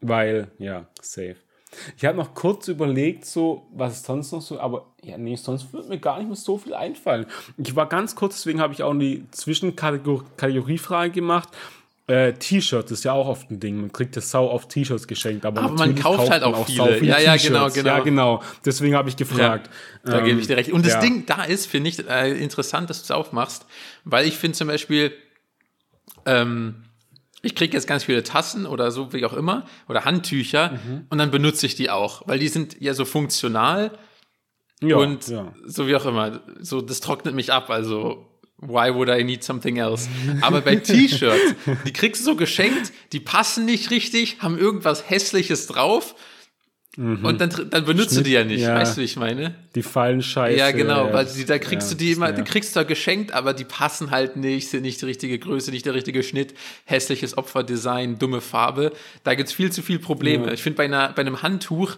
Weil, ja, safe. Ich habe noch kurz überlegt, so, was sonst noch so, aber ja, nee, sonst würde mir gar nicht mehr so viel einfallen. Ich war ganz kurz, deswegen habe ich auch die Zwischenkategoriefrage gemacht. Äh, T-Shirts ist ja auch oft ein Ding. Man kriegt das sau oft T-Shirts geschenkt, aber, aber man kauft halt auch, auch viele. viele. Ja, ja, genau, genau. Ja, genau. Deswegen habe ich gefragt. Ja, da ähm, gebe ich dir recht. Und das ja. Ding da ist, finde ich, äh, interessant, dass du es aufmachst, weil ich finde zum Beispiel, ähm, ich kriege jetzt ganz viele Tassen oder so, wie auch immer, oder Handtücher mhm. und dann benutze ich die auch, weil die sind ja so funktional ja, und ja. so wie auch immer. So, das trocknet mich ab, also Why would I need something else? Aber bei T-Shirts, die kriegst du so geschenkt, die passen nicht richtig, haben irgendwas Hässliches drauf. Mhm. Und dann, dann benutzt Schnitt, du die ja nicht, ja. weißt du, wie ich meine? Die fallen scheiße. Ja, genau, weil die, da kriegst ja, du die immer, die kriegst du geschenkt, aber die passen halt nicht, sind nicht die richtige Größe, nicht der richtige Schnitt, hässliches Opferdesign, dumme Farbe. Da gibt's viel zu viel Probleme. Ja. Ich finde bei, einer, bei einem Handtuch,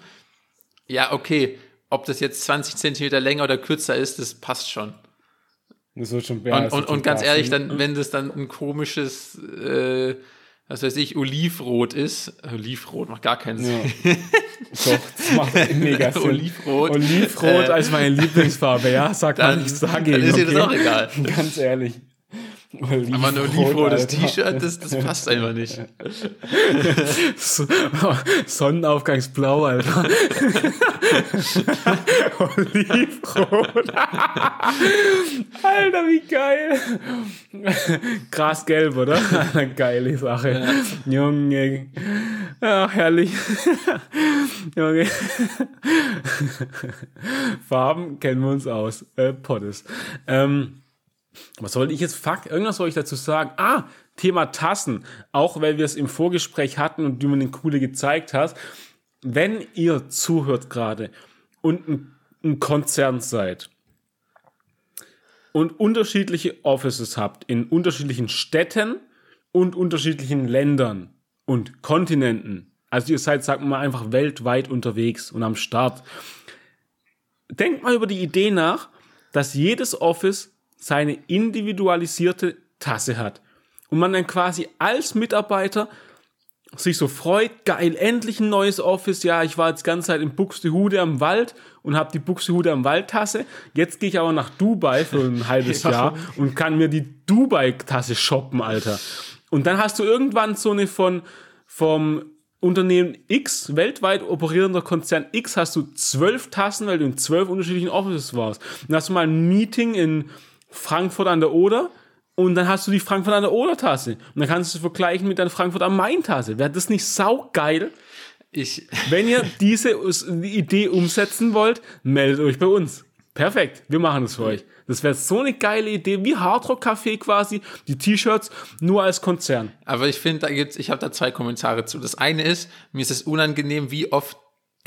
ja, okay, ob das jetzt 20 Zentimeter länger oder kürzer ist, das passt schon. Das wird schon und, und, und ganz ehrlich, dann, wenn das dann ein komisches, äh, was weiß ich, Olivrot ist, Olivrot macht gar keinen Sinn. Ja. Doch, das macht mega Sinn. Olivrot. Olivrot äh, als meine Lieblingsfarbe, ja, sagt man nichts dagegen. Dann ist okay? das auch egal. Ganz ehrlich. Olivrot, Aber ein olivrotes T-Shirt, das, das passt einfach nicht. So, Sonnenaufgangsblau, Alter. Olivrot. Alter, wie geil. Grasgelb, oder? Geile Sache. Ja. Junge. Ach, herrlich. Junge. Farben kennen wir uns aus. Äh, Pottes. Ähm, was soll ich jetzt? Fuck, irgendwas soll ich dazu sagen. Ah, Thema Tassen. Auch weil wir es im Vorgespräch hatten und du mir den coole gezeigt hast. wenn ihr zuhört gerade und ein, ein Konzern seid und unterschiedliche Offices habt in unterschiedlichen Städten und unterschiedlichen Ländern und Kontinenten, also ihr seid, sagen mal, einfach weltweit unterwegs und am Start, denkt mal über die Idee nach, dass jedes Office seine individualisierte Tasse hat und man dann quasi als Mitarbeiter sich so freut, geil, endlich ein neues Office. Ja, ich war jetzt ganze Zeit in Buxtehude am Wald und habe die Buxtehude am Wald-Tasse. Jetzt gehe ich aber nach Dubai für ein halbes ja. Jahr und kann mir die Dubai-Tasse shoppen, Alter. Und dann hast du irgendwann so eine von vom Unternehmen X, weltweit operierender Konzern X, hast du zwölf Tassen, weil du in zwölf unterschiedlichen Offices warst. Dann hast du mal ein Meeting in Frankfurt an der Oder und dann hast du die Frankfurt an der Oder-Tasse. Und dann kannst du es vergleichen mit deiner Frankfurt am Main-Tasse. Wäre das nicht saugeil? Ich. Wenn ihr diese Idee umsetzen wollt, meldet euch bei uns. Perfekt, wir machen das für euch. Das wäre so eine geile Idee, wie Hardrock Café quasi, die T-Shirts nur als Konzern. Aber ich finde, da gibt's, ich habe da zwei Kommentare zu. Das eine ist, mir ist es unangenehm, wie oft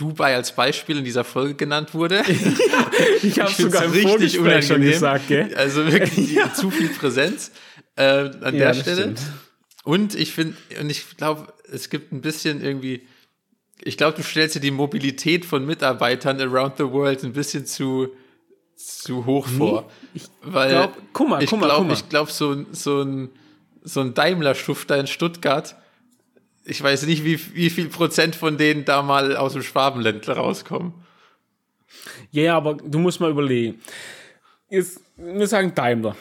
Dubai als Beispiel in dieser Folge genannt wurde. ich habe sogar richtig unangenehm schon gesagt, gell? Also wirklich ja. zu viel Präsenz äh, an ja, der Stelle. Stimmt. Und ich finde, und ich glaube, es gibt ein bisschen irgendwie, ich glaube, du stellst dir die Mobilität von Mitarbeitern around the world ein bisschen zu, zu hoch vor. ich weil glaub, guck mal, ich mal, glaub, glaube, so, so ein, so ein Daimler-Schufter in Stuttgart ich weiß nicht, wie, wie viel Prozent von denen da mal aus dem Schwabenländler rauskommen. Ja, yeah, aber du musst mal überlegen. Jetzt, wir sagen Daimler.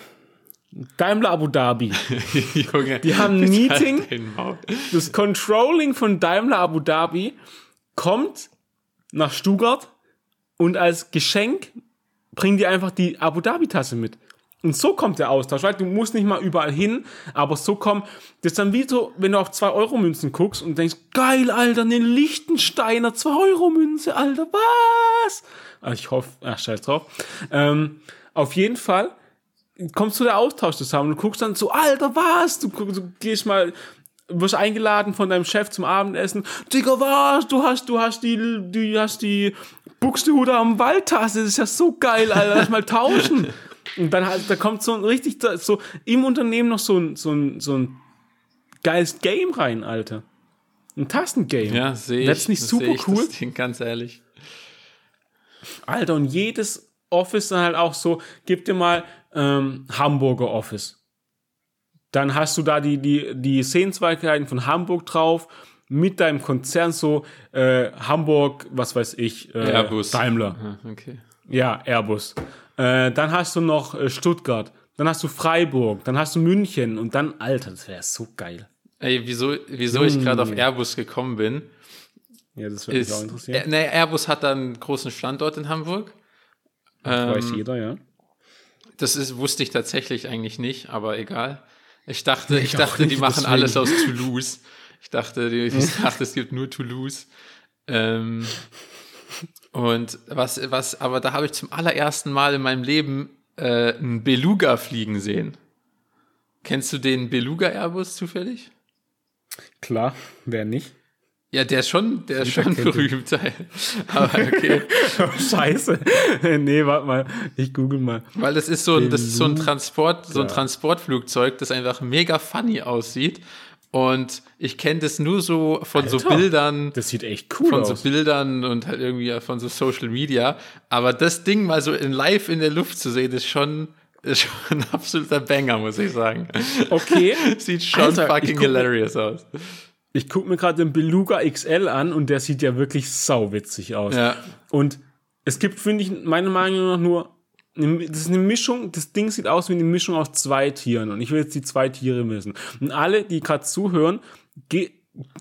Daimler Abu Dhabi. Junge, die haben ein Meeting. Das Controlling von Daimler Abu Dhabi kommt nach Stuttgart und als Geschenk bringen die einfach die Abu Dhabi Tasse mit. Und so kommt der Austausch, weil du musst nicht mal überall hin, aber so kommt, das ist dann wie so, wenn du auf 2-Euro-Münzen guckst und denkst, geil, Alter, eine Lichtensteiner 2-Euro-Münze, Alter, was? Also ich hoffe, ach, scheiß drauf. Ähm, auf jeden Fall kommst du der Austausch zusammen und guckst dann so, Alter, was? Du, du gehst mal, wirst eingeladen von deinem Chef zum Abendessen. Digga, was? Du hast, du hast die, du hast die Buxtehude am Waldtasse. Das ist ja so geil, Alter. Lass mal tauschen. Und dann halt, da kommt so ein richtig, so im Unternehmen noch so ein, so ein, so ein geiles Game rein, Alter. Ein Tastengame. Ja, sehe ich. Das ist nicht super ich cool. Das Ding, ganz ehrlich. Alter, und jedes Office dann halt auch so, gib dir mal ähm, Hamburger Office. Dann hast du da die, die, die Sehenswürdigkeiten von Hamburg drauf, mit deinem Konzern so, äh, Hamburg, was weiß ich, äh, Airbus. Daimler. okay. Ja, Airbus. Äh, dann hast du noch äh, Stuttgart, dann hast du Freiburg, dann hast du München und dann, Alter, das wäre so geil. Ey, wieso, wieso ich gerade auf Airbus gekommen bin? Ja, das würde mich auch interessieren. Ne, Airbus hat da einen großen Standort in Hamburg. Das ähm, weiß jeder, ja. Das ist, wusste ich tatsächlich eigentlich nicht, aber egal. Ich dachte, ich, ich dachte, nicht, die machen deswegen. alles aus Toulouse. Ich dachte, die, ich dachte, es gibt nur Toulouse. Ähm, und was, was, aber da habe ich zum allerersten Mal in meinem Leben äh, einen Beluga fliegen sehen. Kennst du den Beluga Airbus zufällig? Klar, wer nicht? Ja, der ist schon, der ist schon berühmt. Aber okay. Scheiße. nee, warte mal. Ich google mal. Weil das ist so das ist so ein Transport, so ein Transportflugzeug, das einfach mega funny aussieht. Und ich kenne das nur so von Alter, so Bildern. Das sieht echt cool von aus. Von so Bildern und halt irgendwie von so Social Media. Aber das Ding mal so in live in der Luft zu sehen, ist schon, ist schon ein absoluter Banger, muss ich sagen. Okay. sieht schon Alter, fucking hilarious aus. Ich gucke mir gerade den Beluga XL an und der sieht ja wirklich sauwitzig aus. Ja. Und es gibt, finde ich, meiner Meinung nach nur das ist eine Mischung, das Ding sieht aus wie eine Mischung aus zwei Tieren und ich will jetzt die zwei Tiere wissen. Und alle, die gerade zuhören, ge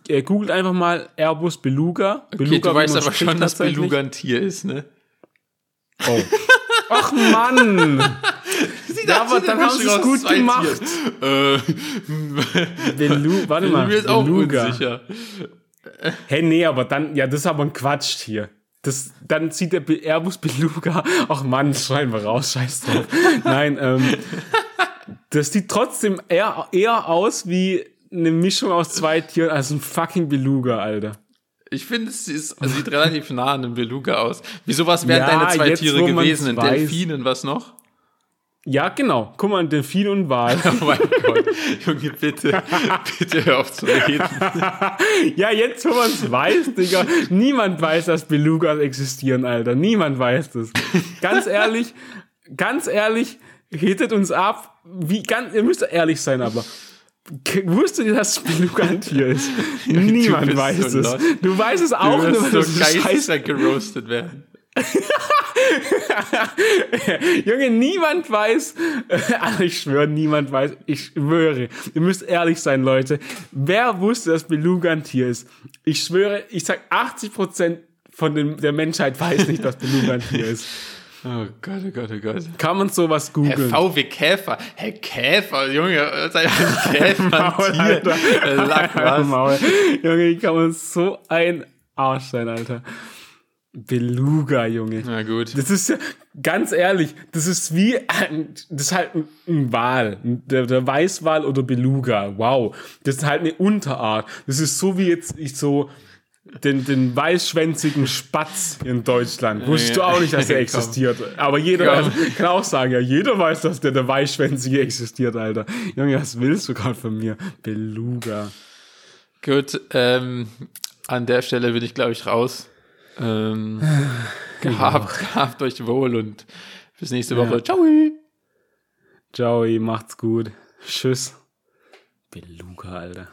äh, googelt einfach mal Airbus Beluga. Okay, Beluga du weißt aber schon, dass Beluga ein Tier ist, ne? Oh. Ach Mann! ja, aber dann haben sie es gut gemacht. Äh, Belu warte mal. Mir ist auch unsicher. Hey, nee, aber dann, ja, das ist aber ein Quatschtier. Das, dann zieht der Airbus Beluga, ach Mann, schreien wir raus, scheiß drauf. Nein, ähm, das sieht trotzdem eher, eher aus wie eine Mischung aus zwei Tieren als ein fucking Beluga, Alter. Ich finde, es ist, sieht relativ nah an einem Beluga aus. Wieso was wären ja, deine zwei jetzt, Tiere gewesen? Ein Delfin und was noch? Ja, genau. Guck mal, Delfin und Wal. oh mein Gott. Junge, bitte, bitte hör auf zu reden. ja, jetzt, wo man es weiß, Digga. Niemand weiß, dass Belugas existieren, Alter. Niemand weiß das. Ganz ehrlich, ganz ehrlich, hittet uns ab. Wie, ganz, ihr müsst ehrlich sein, aber Wusstest du, dass Beluga ein Tier ist? Niemand weiß so es. Du weißt es auch nur, weil so scheiße geroastet werden. Junge, niemand weiß, also ich schwöre, niemand weiß, ich schwöre, ihr müsst ehrlich sein, Leute. Wer wusste, dass Beluga ein Tier ist? Ich schwöre, ich sag 80% von den, der Menschheit weiß nicht, dass Beluga ein Tier ist. Oh Gott, oh Gott, oh Gott. Kann man sowas googeln? Herr VW Käfer. Herr Käfer, Junge, sei ein Käfer, Maul, Tier. Lack was. Maul. Junge, kann man so ein Arsch sein, Alter. Beluga, Junge. Na gut. Das ist ja, ganz ehrlich, das ist wie, ein, das ist halt ein Wal. Der, der Weißwal oder Beluga. Wow. Das ist halt eine Unterart. Das ist so wie jetzt ich so, den, den weißschwänzigen Spatz in Deutschland. Wusstest du auch nicht, dass der existiert. Aber jeder ja. kann auch sagen, ja, jeder weiß, dass der, der weißschwänzige existiert, Alter. Junge, was willst du gerade von mir? Beluga. Gut, ähm, an der Stelle bin ich, glaube ich, raus. Ähm, gehabt, gehabt euch wohl und bis nächste Woche. Ja. Ciao. Ciao, macht's gut. Tschüss. Beluga, Alter.